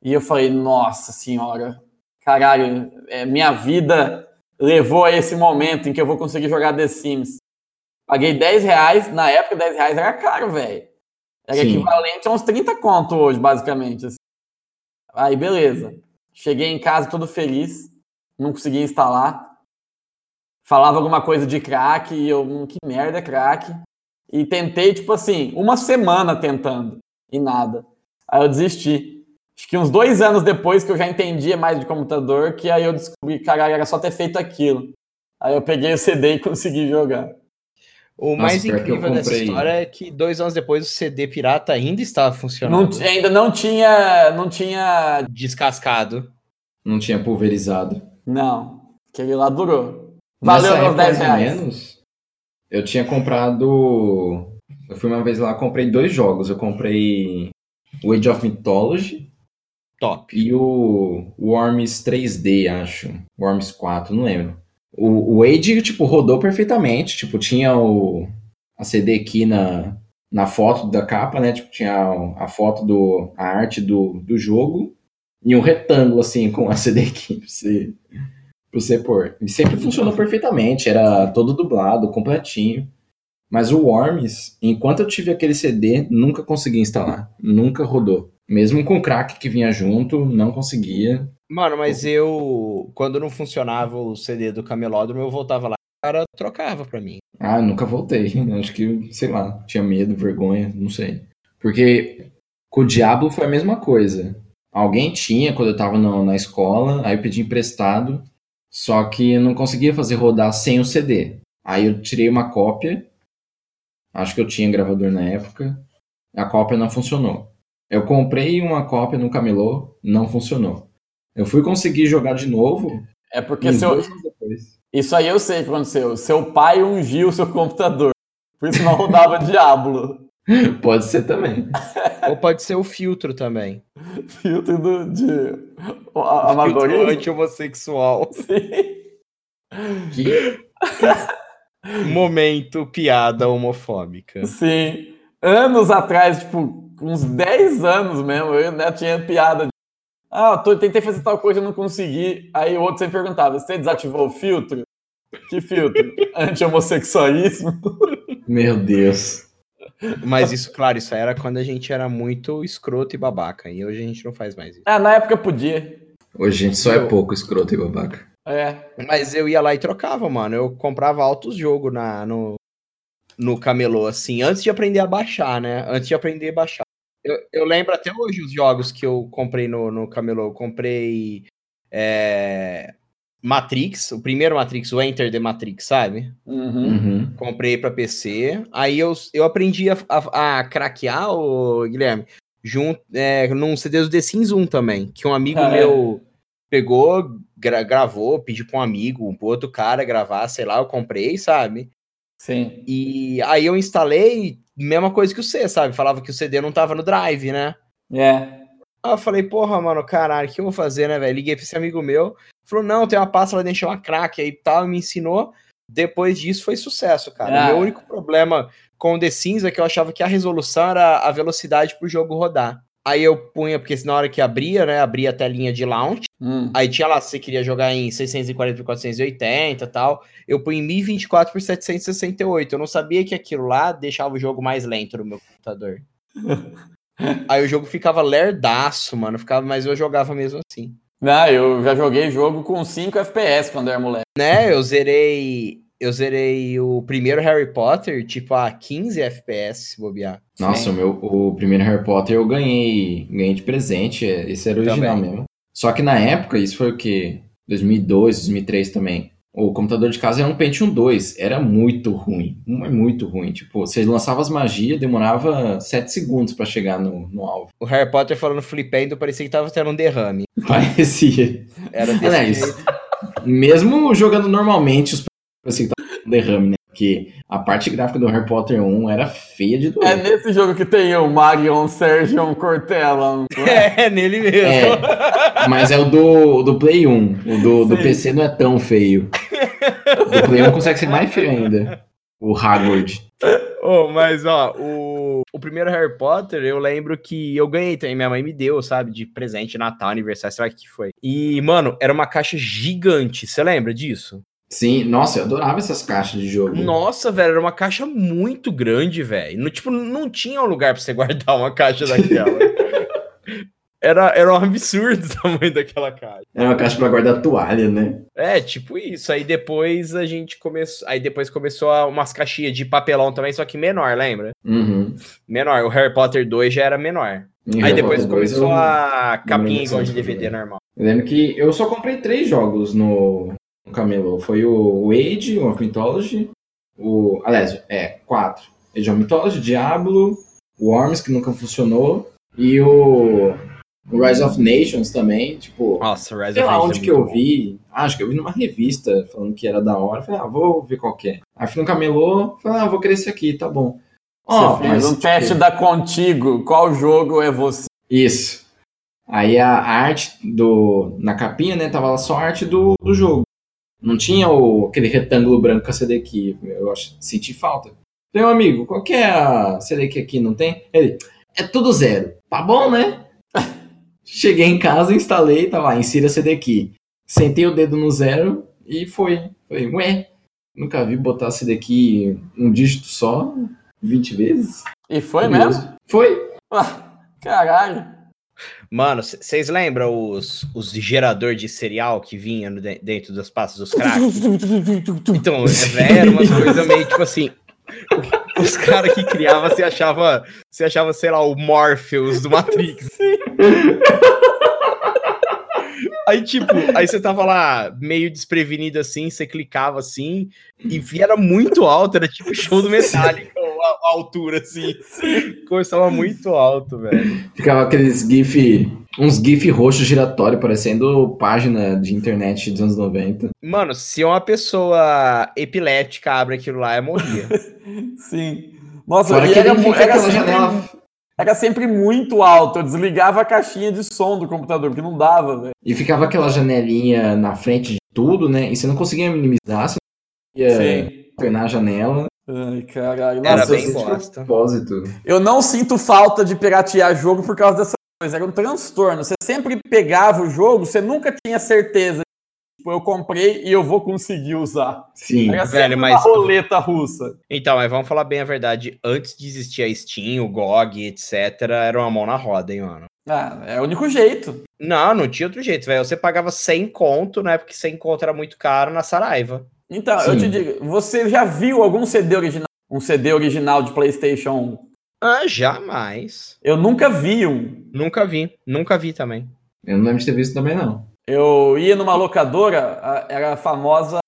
E eu falei, nossa senhora, caralho, é, minha vida levou a esse momento em que eu vou conseguir jogar The Sims. Paguei 10 reais, na época 10 reais era caro, velho. Era Sim. equivalente a uns 30 conto hoje, basicamente. assim. Aí, beleza. Cheguei em casa todo feliz, não conseguia instalar. Falava alguma coisa de crack e eu, hum, que merda é crack. E tentei, tipo assim, uma semana tentando e nada. Aí eu desisti. Acho que uns dois anos depois que eu já entendia mais de computador, que aí eu descobri, caralho, era só ter feito aquilo. Aí eu peguei o CD e consegui jogar. O Nossa, mais incrível dessa história é que dois anos depois o CD pirata ainda estava Não funcionando. t- ainda não tinha, não tinha, Descascado. Não tinha pulverizado. não. Aquele lá durou. Valeu época, 10 mais ou reais. menos, eu tinha comprado. Eu fui uma vez lá, comprei dois jogos. Eu comprei o Age of Mythology Top. e o Worms 3D, acho. Worms 4, não lembro. O, o Age, tipo, rodou perfeitamente. Tipo, tinha o, a CD aqui na, na foto da capa, né? Tipo, tinha a, a foto do. a arte do, do jogo e um retângulo, assim, com a CD aqui pra você, pra você pôr. E sempre funcionou perfeitamente, era todo dublado, completinho. Mas o Worms, enquanto eu tive aquele CD, nunca consegui instalar. Nunca rodou. Mesmo com o crack que vinha junto, não conseguia. Mano, mas eu, quando não funcionava o CD do camelódromo, eu voltava lá, o cara trocava pra mim. Ah, nunca voltei. Acho que, sei lá, tinha medo, vergonha, não sei. Porque com o Diablo foi a mesma coisa. Alguém tinha quando eu tava na, na escola, aí eu pedi emprestado, só que eu não conseguia fazer rodar sem o CD. Aí eu tirei uma cópia, acho que eu tinha gravador na época, a cópia não funcionou. Eu comprei uma cópia no camelô, não funcionou. Eu fui conseguir jogar de novo É porque seu, dois anos depois. isso aí eu sei o que aconteceu. Seu pai ungiu o seu computador. Por isso não rodava Diablo. Pode ser também. Ou pode ser o filtro também. Filtro do, de amadorismo. anti-homossexual. Que Momento piada homofóbica. Sim. Anos atrás, tipo, uns 10 anos mesmo, eu ainda tinha piada. de, Ah, tô, tentei fazer tal coisa e não consegui. Aí o outro sempre perguntava: você desativou o filtro? Que filtro? Anti-homossexualismo? Meu Deus. Mas isso, claro, isso era quando a gente era muito escroto e babaca. E hoje a gente não faz mais isso. É, na época podia. Hoje a gente só é pouco escroto e babaca. É. Mas eu ia lá e trocava, mano. Eu comprava altos jogos na, no, no camelô, assim, antes de aprender a baixar, né? Antes de aprender a baixar. Eu, eu lembro até hoje os jogos que eu comprei no, no camelô. Eu comprei é, Matrix, o primeiro Matrix, o Enter the Matrix, sabe? Uhum. Uhum. Comprei pra PC. Aí eu, eu aprendi a, a, a craquear, o Guilherme, junto, é, num CD do The Sims 1 também, que um amigo Ah, é? meu pegou, gra- gravou, pediu pra um amigo, um outro cara gravar, sei lá, eu comprei, sabe? Sim. E aí eu instalei, mesma coisa que o C, sabe? Falava que o CD não tava no drive, né? É. Aí eu falei, porra, mano, caralho, o que eu vou fazer, né, velho? Liguei pra esse amigo meu, falou, não, tem uma pasta lá dentro, chama crack aí e tal, e me ensinou. Depois disso foi sucesso, cara. Ah. Meu único problema com o The Sims é que eu achava que a resolução era a velocidade pro jogo rodar. Aí eu punha, porque na hora que abria, né, abria a telinha de launch, Hum. aí tinha lá, se você queria jogar em 640 por 480 e tal, eu punha em 1024 por 768. Eu não sabia que aquilo lá deixava o jogo mais lento no meu computador. Aí o jogo ficava lerdaço, mano, ficava, mas eu jogava mesmo assim. Não, eu já joguei jogo com 5 FPS quando eu era moleque. Né, eu zerei, eu zerei o primeiro Harry Potter, tipo, a 15 FPS, se bobear. Nossa, Sim. o, meu, o primeiro Harry Potter eu ganhei, ganhei de presente. é, Esse era o original Também. mesmo. Só que na época, isso foi o quê? 2002, 2003 também. O computador de casa era um Pentium 2. Era muito ruim. mu- Muito ruim. Tipo, você lançava as magias, demorava 7 segundos pra chegar no, no alvo. O Harry Potter falando flipendo, parecia que tava tendo um derrame. Parecia. Era desse Aliás, jeito. mesmo jogando normalmente, os parecia que tava derrame, né? Porque a parte gráfica do Harry Potter 1 era feia de É doer. nesse jogo que tem o Marion Sergio Cortella. é? É, nele mesmo. É, mas é o do, do Play 1. O do, do Sim. PC não é tão feio. O Play 1 consegue ser mais feio ainda. O Hagrid. Oh, mas ó, o, o primeiro Harry Potter, eu lembro que eu ganhei também, minha mãe me deu, sabe, de presente, Natal, aniversário, sei lá o que foi. E, mano, era uma caixa gigante, você lembra disso? Sim, nossa, eu adorava essas caixas de jogo. Nossa, velho, era uma caixa muito grande, velho. No, tipo, não tinha um lugar pra você guardar uma caixa daquela. era, era um absurdo o tamanho daquela caixa. Era uma caixa pra guardar toalha, né? É, tipo isso. Aí depois a gente começou. Aí depois começou a- umas caixinhas de papelão também, só que menor, lembra? Uhum. Menor. O Harry Potter 2 já era menor. Aí Harry depois Potter 2 começou eu- a capinha igual de DVD normal. Eu lembro que eu só comprei três jogos no, no Camelô. Foi o Age, o of Mythology, o... Aliás, é, quatro. Age of Mythology, Diablo, o Worms, que nunca funcionou, e o, o Rise of Nations também, tipo... Nossa, Rise Sei of lá Nations onde é que eu bom. vi. Ah, acho que eu vi numa revista falando que era da hora. Falei, ah, vou ver qual que é. Aí fui no camelô, falei, ah, vou querer esse aqui, tá bom. Ó, Você fez mas, um tipo, teste da Contigo. Qual jogo é você? Isso. Aí a a arte do. Na capinha, né? Tava lá só a arte do, do jogo. Não tinha o, aquele retângulo branco com a CD aqui. Eu acho, senti falta. Meu amigo, qual que é a CD que aqui não tem? Ele, é tudo zero. Tá bom, né? Cheguei em casa, instalei, tá lá, insira CD aqui. Sentei o dedo no zero e foi. Falei, ué, nunca vi botar CD aqui um dígito só, 20 vezes. E foi Curioso. mesmo? Foi. Ah, caralho. Mano, vocês lembram os, os gerador de cereal que vinha no de- dentro das pastas dos cracks? Então, velho, era umas coisas meio tipo assim. Os caras que criavam, você achava, você achava, sei lá, o Morpheus do Matrix. Aí, tipo, aí você tava lá meio desprevenido assim, você clicava assim, e era muito alto, era tipo show do Metallica, altura, assim. Começava muito alto, velho. Ficava aqueles GIF, uns GIF roxos giratório, parecendo página de internet dos anos 90. Mano, se uma pessoa epilética abre aquilo lá, é morria. Sim. Nossa, Fora e que era, era aquela sempre, janela. era sempre muito alto. Eu desligava a caixinha de som do computador, porque não dava, velho. E ficava aquela janelinha na frente de tudo, né? E você não conseguia minimizar, você não conseguia Sim. a janela. Ai, caralho. Era Nossa, bem eu, bosta. Propósito. eu não sinto falta de piratear jogo por causa dessa coisa. Era um transtorno. Você sempre pegava o jogo, você nunca tinha certeza. Tipo, eu comprei e eu vou conseguir usar. Sim. Era Velho, mas- uma roleta russa. Então, mas vamos falar bem a verdade. Antes de existir a Steam, o GOG, etc., era uma mão na roda, hein, mano. Ah, é o único jeito. Não, não tinha outro jeito, velho. Você pagava 100 conto, né? Porque 100 conto era muito caro na Saraiva. Então, eu Sim. te digo, você já viu algum CD original? Um CD original de PlayStation 1? Ah, jamais. Eu nunca vi um. Nunca vi. Nunca vi também. Eu não lembro de ter visto também, não. Eu ia numa locadora, era a famosa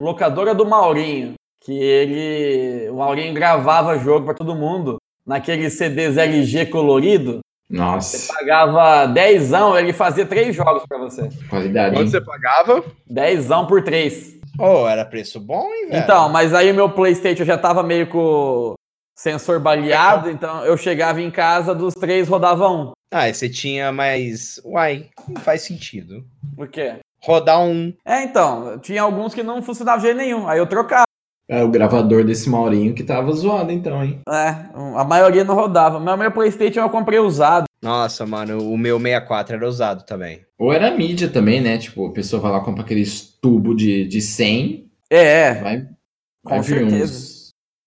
locadora do Maurinho, que ele, o Maurinho gravava jogo pra todo mundo naqueles CDs LG colorido. Nossa, Pagava dezão, ele fazia três jogos pra você. qualidade. Quanto você pagava? Dezão por três. Oh, era preço bom, hein, velho? Então, mas aí meu PlayStation já tava meio com o sensor baleado, então eu chegava em casa, dos três rodava um. Ah, e você tinha mais. Uai, não faz sentido. Por quê? Rodar um. É, então, tinha alguns que não funcionavam de jeito nenhum. Aí eu trocava. É o gravador desse Maurinho que tava zoado, então, hein? É, a maioria não rodava. Mas o meu PlayStation eu comprei usado. Nossa, mano, o meu 64 era usado também. Ou era mídia também, né? Tipo, a pessoa vai lá compra aqueles tubo de, de 100, É, é. vai, Com vai vir certeza. uns.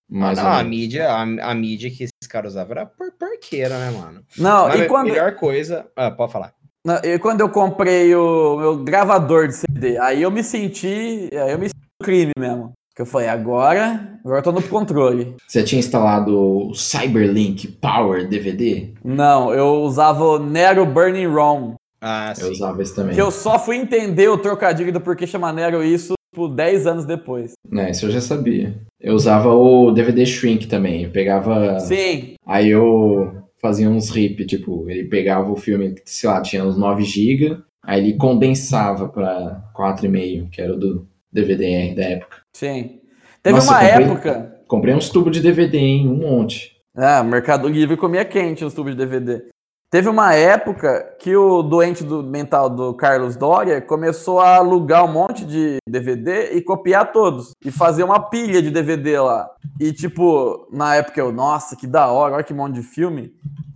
Mais não, ou a mídia, a, a mídia que esses caras usavam era por porqueira, né, mano? Não, Mas e a quando, melhor coisa. Ah, pode falar. não, e quando eu comprei o meu gravador de CD, aí eu me senti. Aí eu me senti no crime mesmo. Que eu falei, agora, agora eu tô no controle. Você tinha instalado o Cyberlink Power DVD? Não, eu usava o Nero Burning ROM. Ah, Eu sim. usava esse também. Que eu só fui entender o trocadilho do porquê chama Nero isso, tipo, 10 anos depois. Né, isso eu já sabia. Eu usava o DVD Shrink também. Eu pegava. Sim, Aí eu fazia uns rip, tipo, ele pegava o filme, sei lá, tinha uns 9 GB, aí ele condensava pra 4,5, que era o do DVD da época. Sim. Teve Nossa, uma eu comprei- época. Comprei uns tubos de DVD, hein? Um monte. Ah, Mercado Livre comia quente os tubos de DVD. Teve uma época que o doente do mental do Carlos Doria começou a alugar um monte de DVD e copiar todos. E fazer uma pilha de DVD lá. E, tipo, na época eu, nossa, que da hora, olha que monte de filme.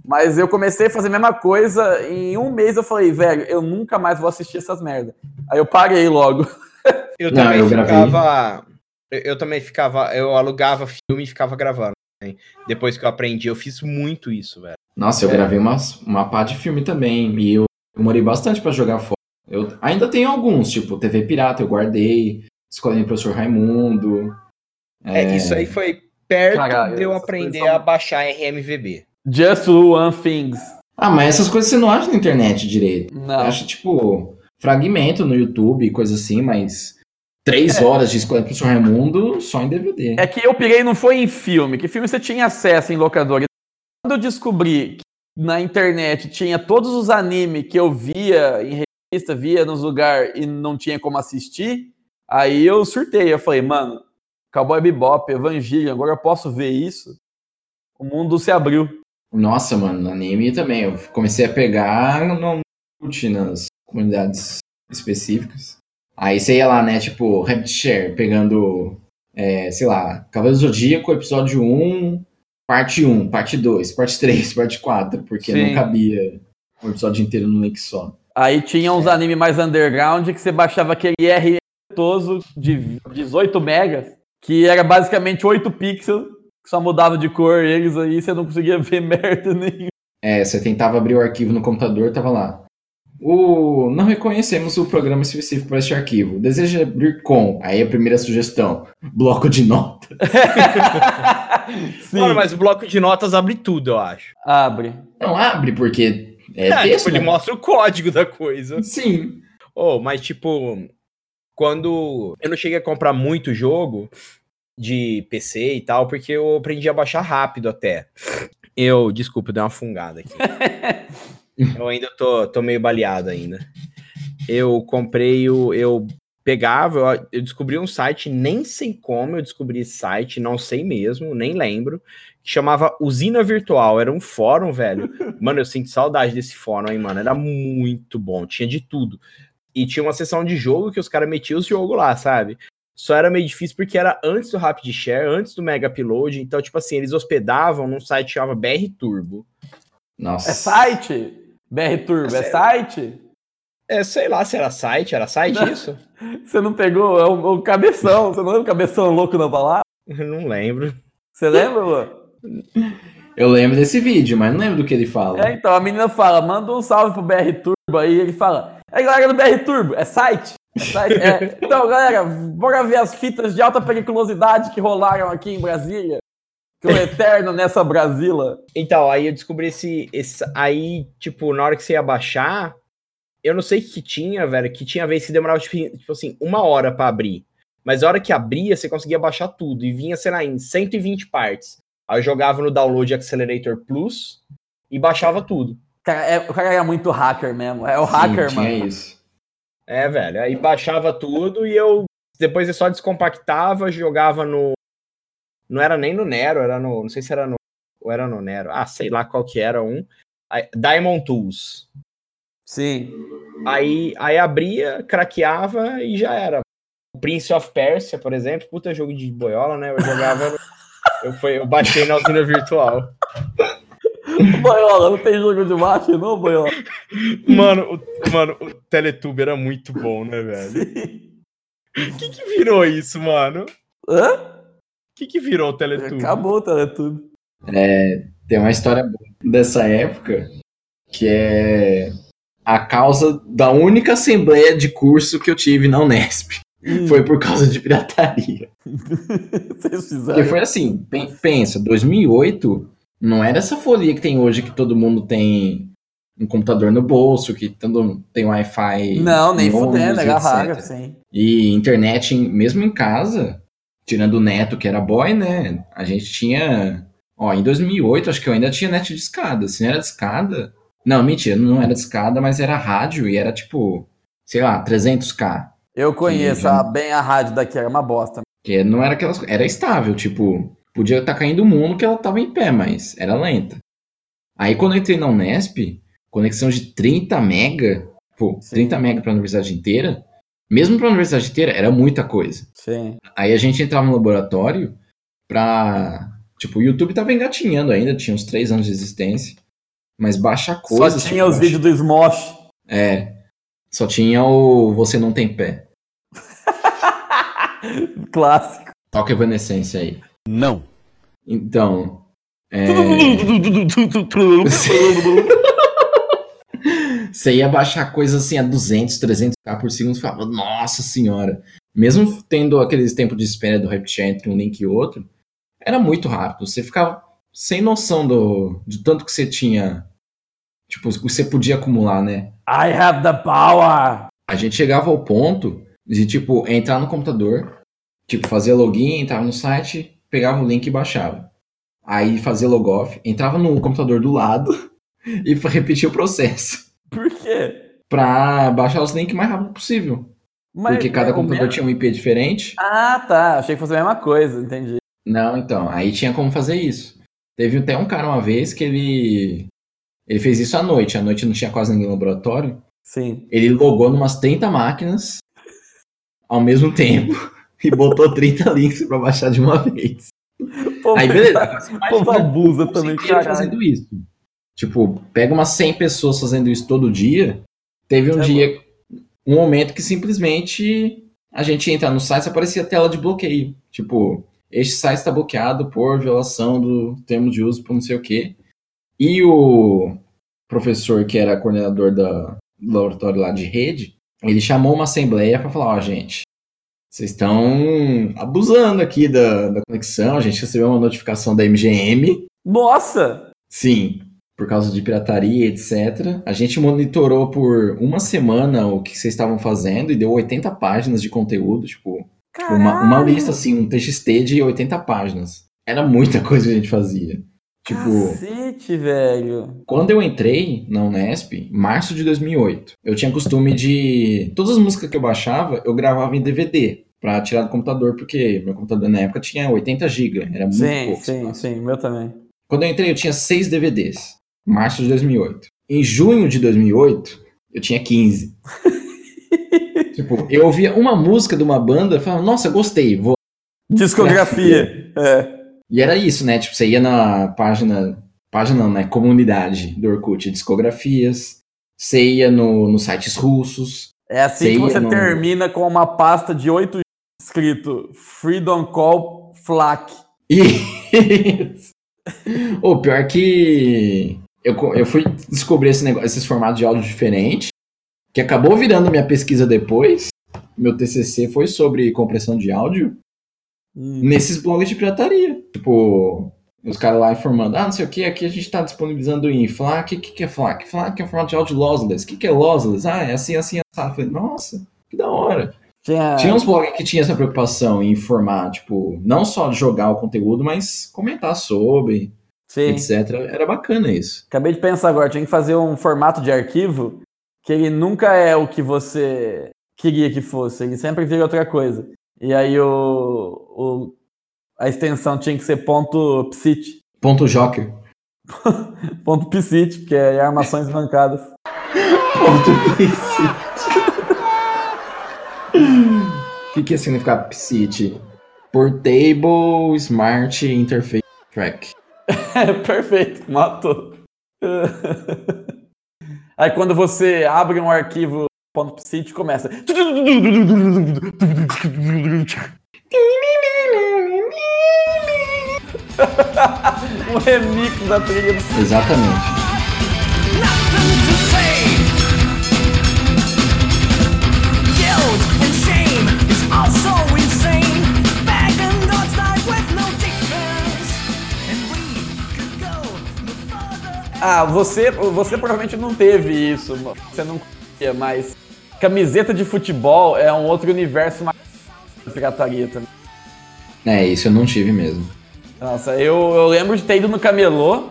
Mas eu comecei a fazer a mesma coisa. Em um mês eu falei, velho, eu nunca mais vou assistir essas merda. Aí eu parei logo. Eu Não, também eu gravei. ficava. Eu, também ficava. Eu alugava filme e ficava gravando. né? Depois que eu aprendi, eu fiz muito isso, velho. Nossa, eu É. gravei umas, uma pá de filme também. E eu demorei bastante pra jogar fora. Eu ainda tenho alguns, tipo, TV Pirata, eu guardei. Escolinha do Professor Raimundo. É, isso aí foi perto Caralho, de eu aprender a baixar RMVB. Just One Things. Ah, mas essas coisas você não acha na internet direito. Não. Acha, tipo, fragmento no YouTube, coisa assim, mas. Três horas de Escolinha do Professor Raimundo só em DVD. É que eu pirei não foi em filme, que filme você tinha acesso em locadora. Quando eu descobri que na internet tinha todos os animes que eu via em revista, via nos lugares e não tinha como assistir, aí eu surtei. Eu falei, mano, Cowboy Bebop, Evangelion, agora eu posso ver isso? O mundo se abriu. Nossa, mano, no anime também. Eu comecei a pegar no no- nas comunidades específicas. Aí você ia lá, né, tipo, Share, pegando, é, sei lá, Cavaleiro do Zodíaco, episódio 1, parte 1, parte 2, parte 3, parte 4, porque Sim. não cabia um episódio inteiro num link só. Aí tinha uns animes mais underground que você baixava aquele R toso de 18 megas, que era basicamente 8 pixels, que só mudava de cor eles aí, você não conseguia ver merda nenhuma. É, você tentava abrir o arquivo no computador, tava lá. O... Não reconhecemos o programa específico para este arquivo. Deseja abrir com. Aí a primeira sugestão: bloco de nota. Sim, Mano, mas o bloco de notas abre tudo, eu acho. abre. Não abre, porque é, É, texto, tipo, ele né? mostra o código da coisa. Sim. Oh, mas tipo, quando eu não cheguei a comprar muito jogo de PC e tal, porque eu aprendi a baixar rápido até. Eu, desculpa, eu dei uma fungada aqui. eu ainda tô, tô meio baleado ainda. Eu comprei o. Eu pegava, eu, eu descobri um site, nem sei como eu descobri esse site, não sei mesmo, nem lembro, que chamava Usina Virtual. Era um fórum, velho. Mano, eu sinto saudade desse fórum, hein, mano. Era muito bom, tinha de tudo. E tinha uma seção de jogo que os caras metiam os jogos lá, sabe? Só era meio difícil porque era antes do Rapid Share, antes do Mega Upload. Então, tipo assim, eles hospedavam num site que chamava BR Turbo. Nossa. É site? BR Turbo, é Sério? site? É, sei lá se era site, era site Não. isso? Você não pegou? É o, o cabeção. Você não lembra o cabeção louco na balada? Eu não lembro. Você lembra, Luan? Eu lembro desse vídeo, mas não lembro do que ele fala. É, então, a menina fala, manda um salve pro BR Turbo aí, ele fala, é galera do BR Turbo, é site? É site? É. Então, galera, bora ver as fitas de alta periculosidade que rolaram aqui em Brasília. Que o eterno nessa Brasília. Então, aí eu descobri esse, esse. Aí, tipo, na hora que você ia baixar, eu não sei o que, tinha, velho, que tinha vez que demorava, tipo, tipo assim, uma hora pra abrir. Mas a hora que abria, você conseguia baixar tudo. E vinha, sei lá, em 120 partes. Aí eu jogava no Download Accelerator Plus e baixava tudo. Cara, é- o cara era muito hacker mesmo. É o Sim, hacker, tinha mano. isso. É, velho. Aí baixava tudo e eu. Depois eu só descompactava, jogava no. Não era nem no Nero, era no. Não sei se era no. Ou era no Nero. Ah, sei lá qual que era um. Diamond Tools. Sim. Aí, aí abria, craqueava e já era. O Prince of Persia, por exemplo, puta jogo de boiola, né? Eu jogava. eu, foi, eu baixei na usina virtual. Boiola, não tem jogo de macho, não, Boiola? Mano, o, mano, o Teletube era muito bom, né, velho? O que, que virou isso, mano? Hã? Que, que virou o Teletube? Acabou o Teletubo. Tem uma história boa dessa época que é a causa da única assembleia de curso que eu tive na Unesp. Foi por causa de pirataria. Vocês fizeram. Porque foi assim, pen- pensa, 2008 não era essa folia que tem hoje que todo mundo tem um computador no bolso, que todo tem Wi-Fi. Não, nem fudendo, e era etc. raga, sim. E internet, em- mesmo em casa, tirando o Neto, que era boy, né? A gente tinha. Ó, em 2008, acho que eu ainda tinha net de escada. Se não era de escada. Não, mentira, não era de escada, mas era rádio e era tipo, sei lá, 300k. Eu conheço já- bem a rádio daqui, era uma bosta. Que não era aquelas. Era estável, tipo, podia estar caindo o mundo que ela tava em pé, mas era lenta. Aí quando eu entrei na Unesp, conexão de 30 mega, pô, Sim. 30 mega pra universidade inteira, mesmo pra universidade inteira, era muita coisa. Sim. Aí a gente entrava no laboratório pra. Tipo, o YouTube tava engatinhando ainda, tinha uns 3 anos de existência. Mas baixar coisas. Só tinha tipo, os vídeos do Smosh. É. Só tinha o Você Não Tem Pé. Clássico. Toca Evanescência aí. Não. Então. É... Você ia baixar coisas assim a 200, 300k por segundo e falava, nossa senhora. Mesmo tendo aqueles tempos de espera do RapidShare entre um link e outro, era muito rápido. Você ficava sem noção do, de tanto que você tinha. Tipo, que você podia acumular, né? I have the power. A gente chegava ao ponto de, tipo, entrar no computador, tipo, fazer login, entrava no site, pegava o link e baixava. Aí fazia logoff, entrava no computador do lado e repetia o processo. Por quê? Pra baixar os links o mais rápido possível. Mas- porque cada é o computador mesmo? tinha um IP diferente. Ah, tá. Achei que fosse a mesma coisa, entendi. Não, então, aí tinha como fazer isso. Teve até um cara uma vez que ele. Ele fez isso à noite. À noite não tinha quase ninguém no laboratório. Sim. Ele logou numas 30 máquinas ao mesmo tempo e botou 30 links pra baixar de uma vez. Pô, Aí beleza. Pô, abusa também, caralho. fazendo isso. Tipo, pega umas 100 pessoas fazendo isso todo dia. Teve um É dia, um momento que simplesmente a gente entra no site e aparecia tela de bloqueio. Tipo, este site está bloqueado por violação do termo de uso por não sei o quê. E o professor, que era coordenador da, do laboratório lá de rede, ele chamou uma assembleia para falar: Ó, gente, vocês estão abusando aqui da, da conexão. A gente recebeu uma notificação da MGM. Nossa! Sim, por causa de pirataria, etc. A gente monitorou por uma semana o que vocês estavam fazendo e deu 80 páginas de conteúdo, tipo, tipo uma, uma lista assim, um TXT de 80 páginas. Era muita coisa que a gente fazia. Tipo, Cacete, velho. quando eu entrei na Unesp, março de 2008, eu tinha costume de. Todas as músicas que eu baixava, eu gravava em DVD pra tirar do computador, porque meu computador na época tinha 80 GB, era muito Sim, pouco. sim, espaço. sim, meu também. Quando eu entrei, eu tinha seis DVDs. Março de 2008. Em junho de 2008, eu tinha 15. tipo, eu ouvia uma música de uma banda e falava, nossa, gostei, vou. Discografia. É. E era isso, né? Tipo, você ia na página. Página não, né? Comunidade do Orkut, discografias. Você ia no, nos sites russos. É assim Você que você no- termina com uma pasta de oito escrito Freedom Call FLAC. E. O pior que. Eu, eu fui descobrir esse negócio, esses formatos de áudio diferentes, que acabou virando minha pesquisa depois. Meu TCC foi sobre compressão de áudio Hum. nesses blogs de pirataria. Tipo, os caras lá informando, ah, não sei o que, aqui a gente tá disponibilizando em FLAC. O que, que é FLAC? FLAC é um formato de áudio lossless. O que, que é lossless? Ah, é assim, assim, assim. Eu falei, nossa, que da hora. Tinha, Tinha uns blogs que tinha essa preocupação em informar, tipo, não só jogar o conteúdo, mas comentar sobre, sim. etc. Era bacana isso. Acabei de pensar agora, tinha que fazer um formato de arquivo que ele nunca é o que você queria que fosse, ele sempre vira outra coisa. E aí o, o- a extensão tinha que ser ponto .psit, Ponto Joker. ponto .psit, porque é armações bancadas. Ponto O que, que ia significar PSIT? Portable Smart Interface Track. Perfeito, matou. Aí quando você abre um arquivo .psit, começa. um remix da trilha Exatamente. Ah, você, você provavelmente não teve isso, você não conhecia, mas camiseta de futebol é um outro universo mais da pirataria também. É, isso eu não tive mesmo. Nossa, eu, eu lembro de ter ido no camelô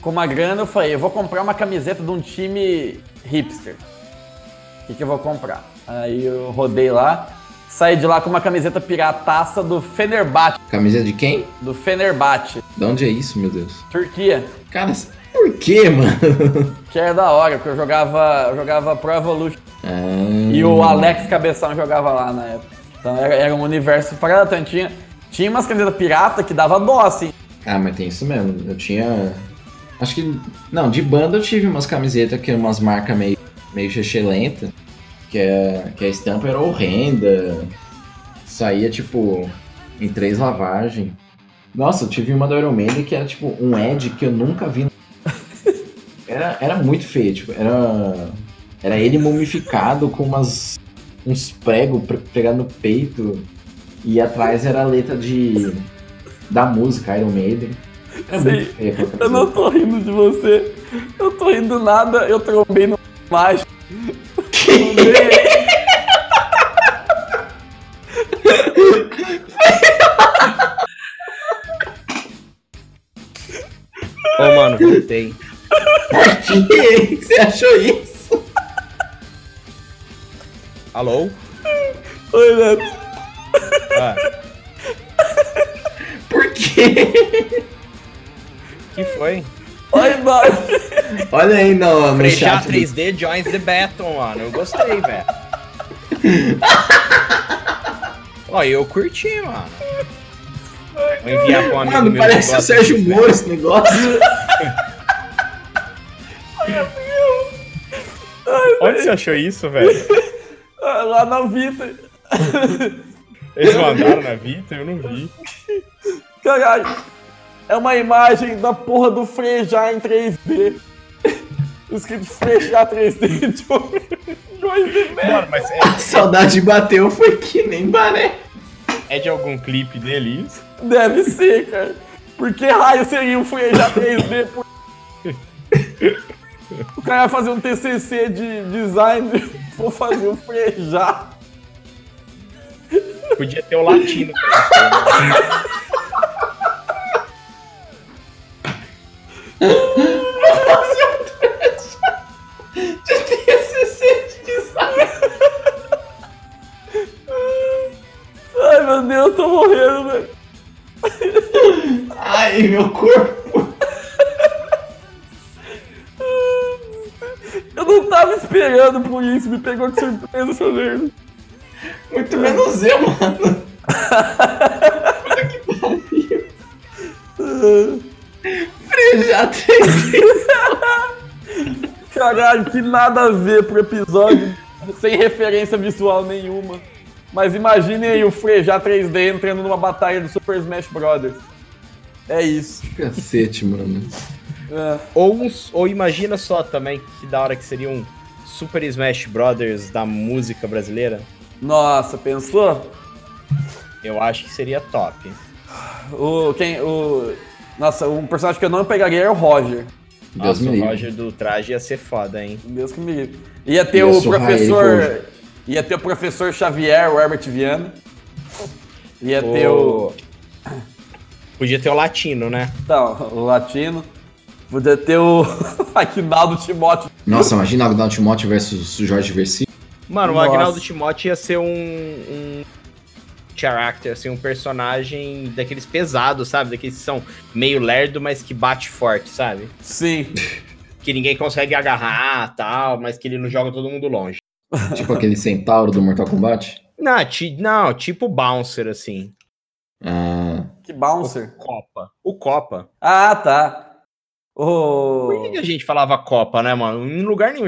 com uma grana, eu falei, eu vou comprar uma camiseta de um time hipster. O que, que eu vou comprar? Aí eu rodei lá, saí de lá com uma camiseta pirataça do Fenerbahçe, Camisa de quem? do Fenerbahçe, De onde é isso, meu Deus? Turquia. Cara, por quê, mano? Que era da hora, porque eu jogava, eu jogava Pro Evolution. Ah, E o Alex Cabeção jogava lá na época. Então era, era um universo parado. Então, tinha, tinha umas camisetas pirata que dava dó, assim. Ah, mas tem isso mesmo. Eu tinha. Acho que. Não, de banda eu tive umas camisetas que eram umas marcas meio, meio lenta que, é, que a estampa era horrenda. Saía, tipo, em três lavagens. Nossa, eu tive uma do Iron Maiden que era, tipo, um Ed que eu nunca vi. Era, era muito feio, tipo, era. Era ele mumificado com umas. uns pregos pre- pregados no peito. E atrás era a letra de. da música Iron Maiden. Era Sim, muito feio Eu não tô rindo de você. Eu tô rindo nada, eu trombei no. Trombei. Ô, mano, voltei. Que? Você achou isso? Alô? Oi, Neto. Ah, Por quê? que foi? Oi, embaixo. Olha aí no, no chat. do- 3D joins the battle, mano. Eu gostei, velho. Ó, eu curti, mano. Vou enviar pra um amigo Mano, meu parece que o Sérgio Moro esse negócio. Onde você achou isso, velho? Ah, Lá na Vita. Eles mandaram na Vita, eu não vi. Caralho. é uma imagem da porra do Frejá em 3D. Escrito Frejá 3D de. Mano, mas é, A saudade bateu, foi que nem baré. é de algum clipe dele isso? Deve ser, cara. Por que raio seria um Frejá 3D? Por- O cara vai fazer um TCC de design, vou fazer um Frejá. Podia ter o latino. Ai, meu Deus, tô morrendo, velho. Ai, meu corpo. Eu não tava esperando por isso, me pegou de surpresa essa merda. Muito menos eu, mano. Puta que pariu. Frejar 3D. Caralho, que nada a ver pro episódio, sem referência visual nenhuma. Mas imaginem aí o Frejá 3D entrando numa batalha do Super Smash Brothers. É isso. Cacete, mano. É. Ou, uns- ou imagina só também que da hora que seria um Super Smash Brothers da música brasileira. Nossa, pensou? Eu acho que seria top. O, quem, o, nossa, um personagem que eu não pegaria é o Roger. Deus Nossa, me o livre. Roger do traje ia ser foda, hein? Deus que me livre. Ia ter Ia o professor. Roger. ia ter o professor Xavier, o Herbert Viana. Ia ter o. Podia ter o latino, né? Não, o latino. Podia ter o Aquinaldo Timóteo. Nossa, imagina Agnaldo Timóteo versus Jorge Versi. Mano, Nossa. o Agnaldo Timóteo ia ser um, um character, assim, um personagem daqueles pesados, sabe? Daqueles que são meio lerdo, mas que bate forte, sabe? Sim. Que ninguém consegue agarrar, tal, mas que ele não joga todo mundo longe. Tipo aquele centauro do Mortal Kombat. Não, ti- não tipo bouncer, assim. Ah, Que bouncer. Copa. O Copa. Ah, tá. Por que, a gente falava Copa, né, mano? Em lugar nenhum.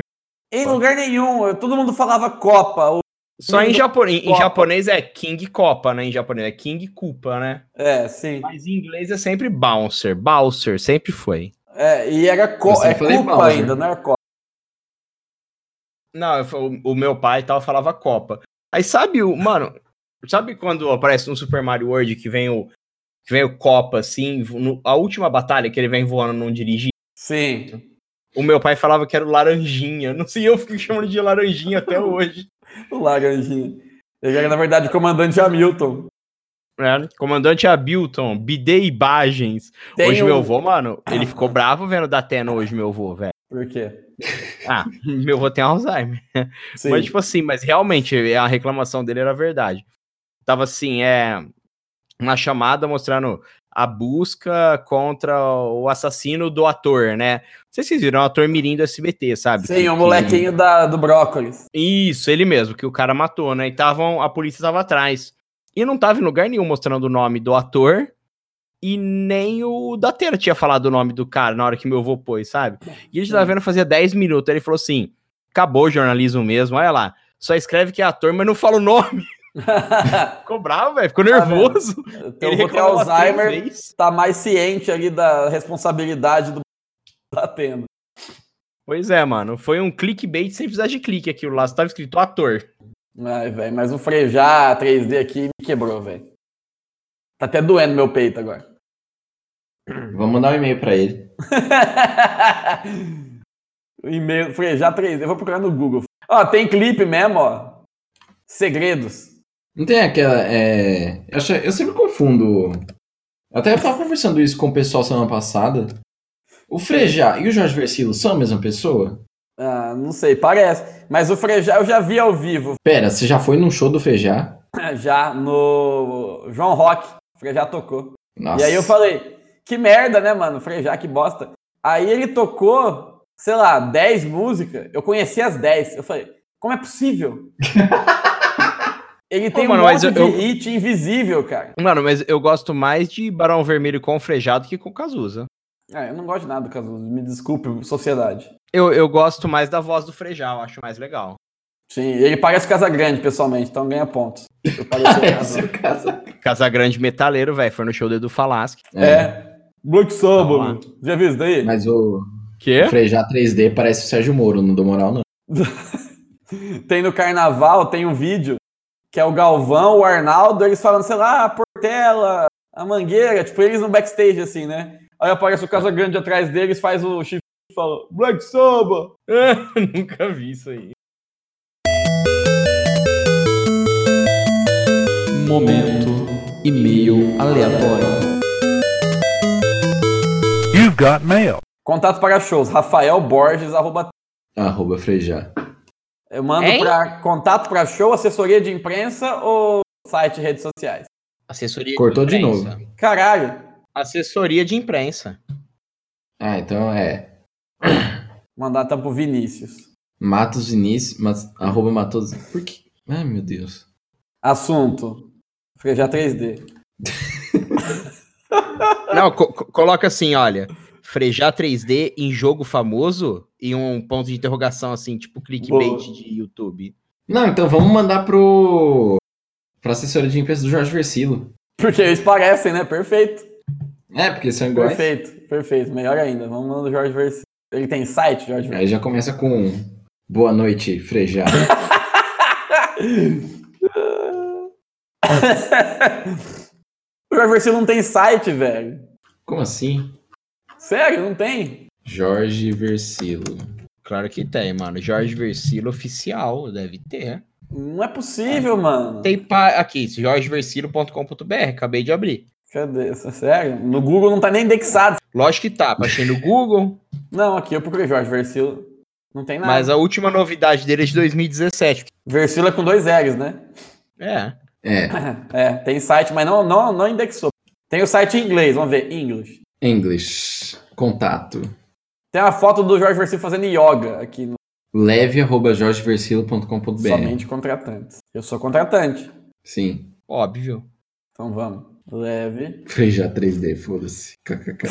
Em lugar nenhum, todo mundo falava Copa. o- Só em japonês. Em Copa. japonês é King Copa, né? Em japonês é King Kupa, né? É, sim. Mas em inglês é sempre bouncer. Bouncer, sempre foi. É, e era co... Eu sempre é Bowser. ainda, não era Copa. Não, eu o meu pai e tal falava Copa. Aí sabe o. Mano, sabe quando aparece no Super Mario World que vem o. Que vem o Copa, assim, no- a última batalha que ele vem voando não dirigir? Sim. O meu pai falava que era o Laranjinha. Não sei, eu fico chamando de Laranjinha até hoje. O Laranjinha. Ele era, na verdade, o comandante Hamilton. né? Comandante Abilton, Bidê Ibagens. Tem hoje um- meu avô, mano, ele ficou bravo vendo da Atena hoje, meu avô, velho. Por quê? Ah, meu avô tem Alzheimer. Sim. Mas, tipo assim, mas realmente a reclamação dele era verdade. Tava assim, é. Uma chamada mostrando a busca contra o assassino do ator, né? Não sei se vocês viram, é um ator mirim do SBT, sabe? Sim, Que- o que- molequinho da, do brócolis. Isso, ele mesmo, que o cara matou, né? E tavam, a polícia tava atrás. E não tava em lugar nenhum mostrando o nome do ator. E nem o Datena tinha falado o nome do cara na hora que meu avô pôs, sabe? E a gente tava vendo fazia 10 minutos. Aí ele falou assim: acabou o jornalismo mesmo, olha lá. Só escreve que é ator, mas não fala o nome. Ficou bravo, velho. Ficou nervoso. Ele tem reclamou umas três Alzheimer, tá mais ciente ali da responsabilidade do tá tendo. Pois é, mano. Foi um clickbait sem precisar de clique aquilo lá. Só tava escrito ator. Ai, velho, mas o Frejá 3D aqui me quebrou, velho. Tá até doendo meu peito agora. vamos mandar um e-mail pra ele. o e-mail, Frejá 3D, eu vou procurar no Google. Ó, tem clipe mesmo, ó. Segredos. Não tem aquela. É... Eu, acho- eu sempre confundo. Eu até tava conversando isso com o pessoal semana passada. O Frejá e o Jorge Versilo são a mesma pessoa? Ah, não sei, parece. Mas o Frejá eu já vi ao vivo. Pera, você já foi num show do Frejá? Já no João Rock. O Frejá tocou. Nossa. E aí eu falei, que merda, né, mano? Frejá, que bosta. Aí ele tocou, sei lá, 10 músicas. Eu conheci as 10. Eu falei, como é possível? ele tem mano, um mas eu- de eu- hit invisível, cara. Mano, mas eu gosto mais de Barão Vermelho com Frejado que com Cazuza. Ah, eu não gosto de nada do Cazuza. Me desculpe, sociedade. Eu, eu gosto mais da voz do Frejá, eu acho mais legal. Sim, ele parece Casa Grande, pessoalmente, então ganha pontos. Eu pareço Esse é Casa- o caso. Casagrande metaleiro, velho, foi no show do Edu Falaschi. É. Black Samba. Já viu isso daí? Mas o Quê? Frejar 3D parece o Sérgio Moro, não dou moral, não. Tem no carnaval, tem um vídeo que é o Galvão, o Arnaldo, eles falando, sei lá, a Portela, a Mangueira, tipo, eles no backstage, assim, né? Aí aparece o Casa Grande atrás deles, faz o chifre e fala, Black Samba! Nunca vi isso aí. Momento e-mail aleatório. You've got mail. Contato para shows, Rafael Borges, arroba... Arroba Frejar. Eu mando Hein? para contato para show, assessoria de imprensa ou site e redes sociais? Assessoria Cortou de imprensa. novo. Caralho, Assessoria de imprensa. Ah, então é. mandar tá pro Vinícius. Matos Vinícius. Mas, arroba Matos. Por que? Ai, meu Deus. Assunto, Frejar 3D. Não, co- co- coloca assim, olha. Frejar 3D em jogo famoso e um ponto de interrogação assim, tipo clickbait Boa. de YouTube. Não, então vamos mandar pro. Pra assessoria de imprensa do Jorge Versilo. Porque eles parecem, né? Perfeito. É, porque são iguais. Perfeito, perfeito. Melhor ainda. Vamos mandar o Jorge Versi. Ele tem site, Jorge Versi. Aí já começa com. Boa noite, Frejar. o Jorge Versi não tem site, velho. Como assim? Sério, não tem. Jorge Versilo. Claro que tem, mano. Jorge Versilo oficial, deve ter. Não é possível, mano. Tem pa... aqui, jorgeversilo.com.br, acabei de abrir. Cadê? Sério? No Google não tá nem indexado. Lógico que tá, baixei no Google, Não, aqui eu procurei Jorge Versilo. Não tem nada. mas a última novidade dele é de 2017. Versilo é com dois L's, né? É. É, É, tem site, mas não, não, não indexou. Tem o site em inglês, vamos ver. English. English. Contato. Tem uma foto do Jorge Versilo fazendo yoga aqui no Leve arroba jorgeversilo.com.br. Somente contratantes. Eu sou contratante. Sim. Óbvio. Então vamos. Leve. Frejar 3D, foda-se. KKK.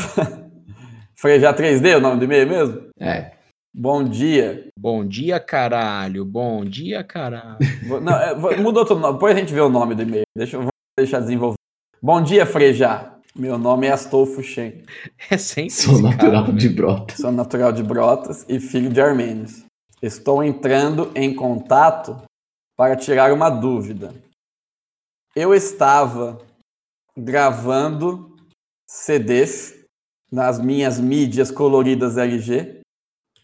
Frejar 3D, é o nome do e-mail mesmo? É. Bom dia. Bom dia, caralho. Bom dia, caralho. Não, é, muda outro nome. Depois a gente vê o nome do e-mail. Deixa eu vou deixar desenvolver. Bom dia, Frejar. Meu nome é Astolfo Shen. É sempre Sou natural cara. de brota. Sou natural de Brotas e filho de armênios. Estou entrando em contato para tirar uma dúvida. Eu estava gravando CDs nas minhas mídias coloridas LG,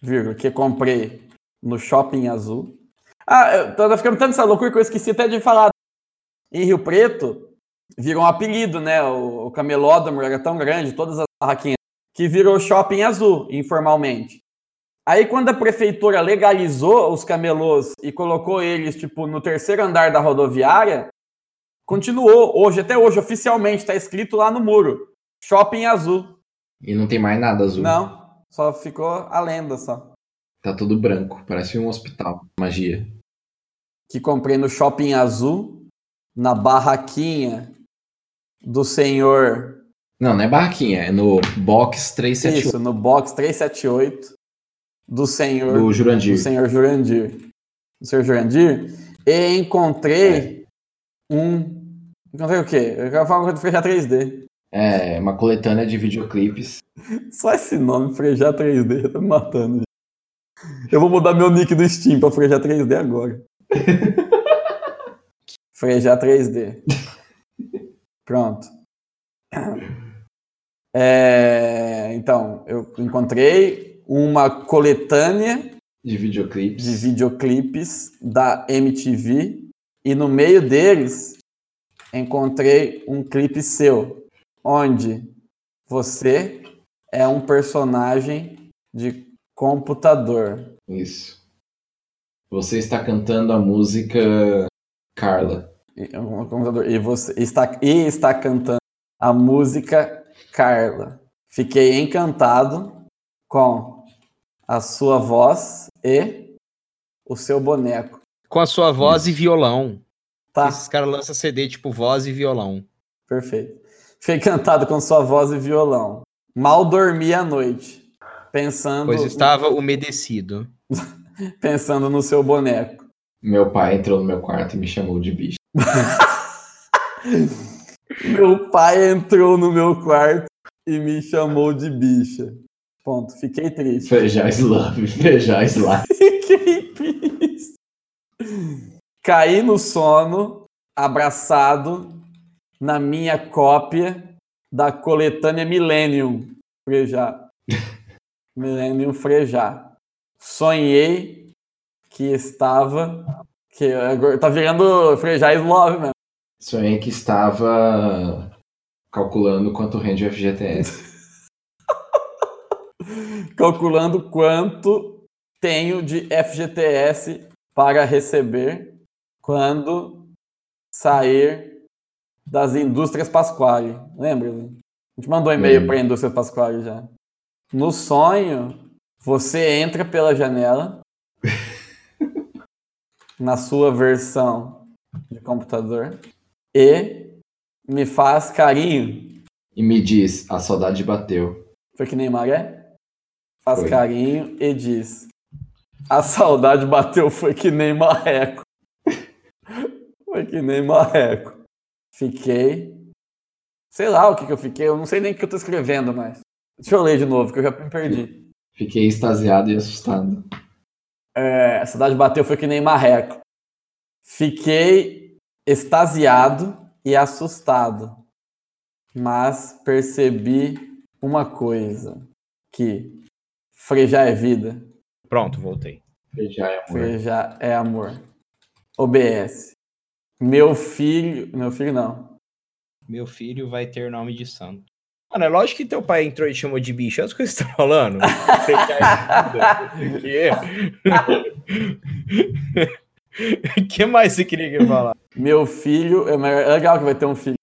vírgula, que comprei no Shopping Azul. Ah, eu tô ficando tanto essa loucura que eu esqueci até de falar. Em Rio Preto, virou um apelido, né? O, o camelódromo era tão grande, todas as barraquinhas, que virou Shopping Azul, informalmente. Aí, quando a prefeitura legalizou os camelôs e colocou eles, tipo, no terceiro andar da rodoviária, continuou. Hoje, até hoje, oficialmente, está escrito lá no muro. Shopping Azul. E não tem mais nada azul. Não, só ficou a lenda, só. Tá tudo branco. Parece um hospital. Magia. Que comprei no Shopping Azul, na barraquinha do senhor... Não, não é barraquinha. É no box 378 Isso, no box 378 do senhor... do Jurandir. do senhor Jurandir. Do senhor Jurandir. E encontrei um. Encontrei o quê? Eu quero falar uma coisa do Frejar 3D. É uma coletânea de videoclipes. Só esse nome, Frejar 3D, tá me matando. Eu vou mudar meu nick do Steam pra Frejar 3D agora. Frejar 3D. Pronto. É, então, eu encontrei uma coletânea De videoclipes. de videoclipes da MTV e no meio deles encontrei um clipe seu, onde você é um personagem de computador. Isso. Você está cantando a música Carla. E, um computador, e você está, e está cantando a música Carla. Fiquei encantado com a sua voz e o seu boneco. Com a sua voz e violão. Tá? Esses caras lançam CD tipo voz e violão. Perfeito. Fiquei encantado com sua voz e violão. Mal dormi à noite, pensando, Pois estava umedecido. pensando no seu boneco. Meu pai entrou no meu quarto e me chamou de bicho. Meu pai entrou no meu quarto e me chamou de bicha. Ponto. Fiquei triste. Frejais love, frejais love. Fiquei triste. Caí no sono, abraçado na minha cópia da coletânea Millennium Frejá. Millennium Frejá. Sonhei que estava. Que tá virando Frejá Love mesmo. Sonhei que estava calculando quanto rende o FGTS. calculando quanto tenho de FGTS para receber quando sair das indústrias Pasquale. Lembra? né? A gente mandou e-mail Lembro. para a indústria Pasquale já. No sonho, você entra pela janela na sua versão de computador e me faz carinho. E me diz, a saudade bateu. Foi que nem maré? Faz Foi. carinho e diz: A saudade bateu, foi que nem marreco. foi que nem marreco. Fiquei. Sei lá o que, que eu fiquei, eu não sei nem o que eu tô escrevendo mais. Deixa eu ler de novo, que eu já me perdi. Fiquei extasiado e assustado. É, a saudade bateu, foi que nem marreco. Fiquei extasiado e assustado. Mas percebi uma coisa: que frejar é vida. Pronto, voltei. Frejai amor. Frejar é amor. OBS. Meu filho. Meu filho não. Meu filho vai ter nome de santo. Mano, é lógico que teu pai entrou e te chamou de bicho. É isso que você tá falando? O que mais você queria que eu falar? Meu filho. É é legal que vai ter um filho.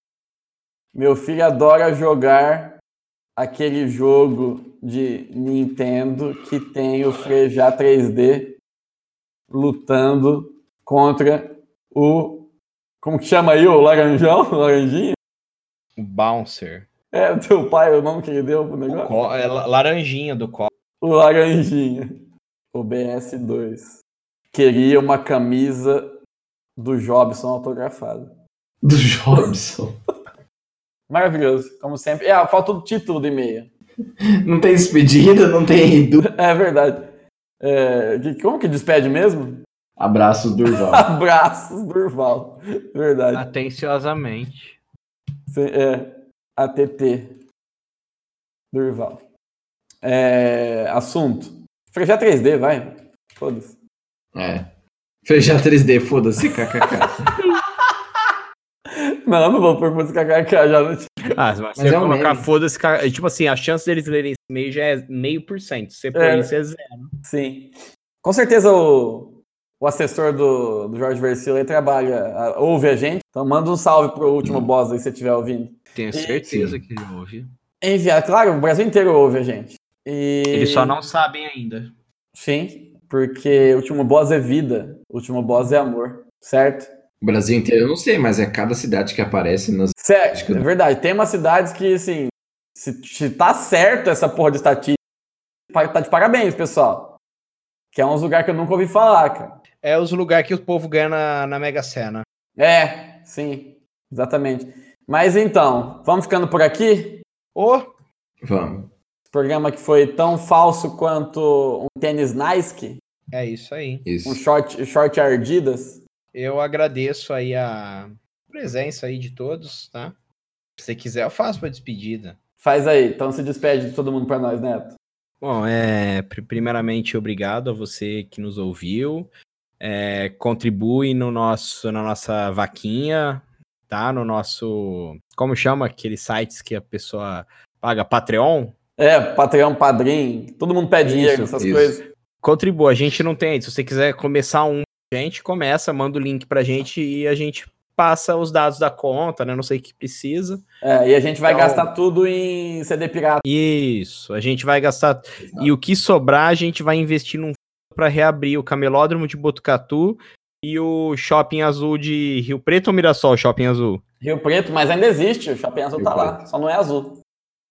Meu filho adora jogar aquele jogo de Nintendo que tem o Frejar 3D lutando contra o. Como que chama aí? O Laranjão? O Laranjinha? O Bouncer. É, o teu pai, o nome que ele deu pro O negócio? co- é la- laranjinha do copo. O Laranjinha. O BS2. Queria uma camisa do Jobson autografada. Do Jobson. Maravilhoso, como sempre. É, falta o título do e-mail. Não tem despedida, não tem. É verdade. É, que- como que despede mesmo? Abraços, Durval. Abraços, Durval. Verdade. Atenciosamente. É, ATT. Durval. É, assunto. Frejar 3D, vai. Foda-se. É. Fechar 3D, foda-se, kkk. Não, não vou pôr música KK já. Não... Ah, mas, Mas você é um colocar foda-se, cara, tipo assim, a chance deles lerem esse e-mail já é meio por cento. Você põe É. isso é zero. Sim. Com certeza o, o assessor do, do Jorge Versilo aí trabalha, a- ouve a gente. Então manda um salve pro último boss aí se você estiver ouvindo. Tenho certeza que ele ouve. Enviar, claro, o Brasil inteiro ouve a gente. E... Eles só não sabem ainda. Sim, porque o último boss é vida, o último boss é amor, certo? O Brasil inteiro eu não sei, mas é cada cidade que aparece nas. Certo, que é verdade. Tem umas cidades que, assim, se, se tá certo essa porra de estatística, tá de parabéns, pessoal. Que é uns lugares que eu nunca ouvi falar, cara. É os lugares que o povo ganha na, na Mega Sena. É, sim, exatamente. Mas então, vamos ficando por aqui? Ô, Vamos. Programa que foi tão falso quanto um tênis Nike, é isso aí. Isso. um short, short Ardidas. Eu agradeço aí a presença aí de todos, tá? Se você quiser, eu faço pra despedida. Faz aí, então se despede de todo mundo pra nós, Neto. Bom, é, pri- primeiramente, obrigado a você que nos ouviu. É, contribui no nosso, na nossa vaquinha, tá? No nosso. Como chama aqueles sites que a pessoa paga? Patreon? É, Patreon, Padrim, todo mundo pede Isso, dinheiro nessas isso. coisas. Contribua, a gente não tem. Se você quiser começar um, a gente começa, manda o link pra gente e a gente passa os dados da conta, né? Não sei o que precisa. É, e a gente vai Então- gastar tudo em CD pirata. Isso, a gente vai gastar. E o que sobrar, a gente vai investir num para reabrir o Camelódromo de Botucatu e o Shopping Azul de Rio Preto ou Mirassol, Shopping Azul? Rio Preto, mas ainda existe, o Shopping Azul Rio tá lá, Preto. só não é azul.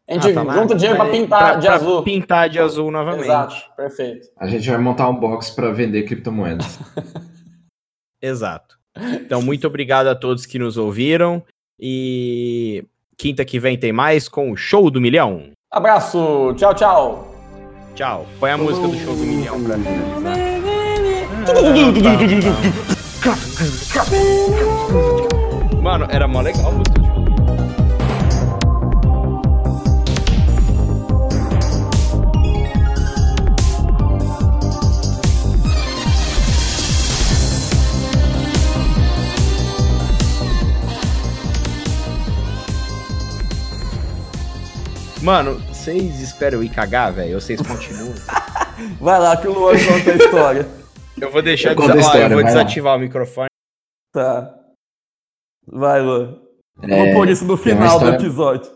A gente Ah, tá lá? junta dinheiro pra Aí, pintar de pra azul. Pintar de azul novamente. Exato, perfeito. A gente vai montar um box para vender criptomoedas. Exato. Então, muito obrigado a todos que nos ouviram. E Quinta que vem tem mais com o Show do Milhão. Abraço, tchau, tchau. Tchau. Põe a música do Show do Milhão pra. Mano, era mó legal a música do Show. Mano, vocês esperam eu ir cagar, velho? Ou vocês continuam? Vai lá que o Luan conta a história. Eu vou deixar Eu de conto a Ó, história, eu vou vai lá. desativar o microfone. Tá. Vai, Luan. É, Vou pôr isso no final do história- episódio.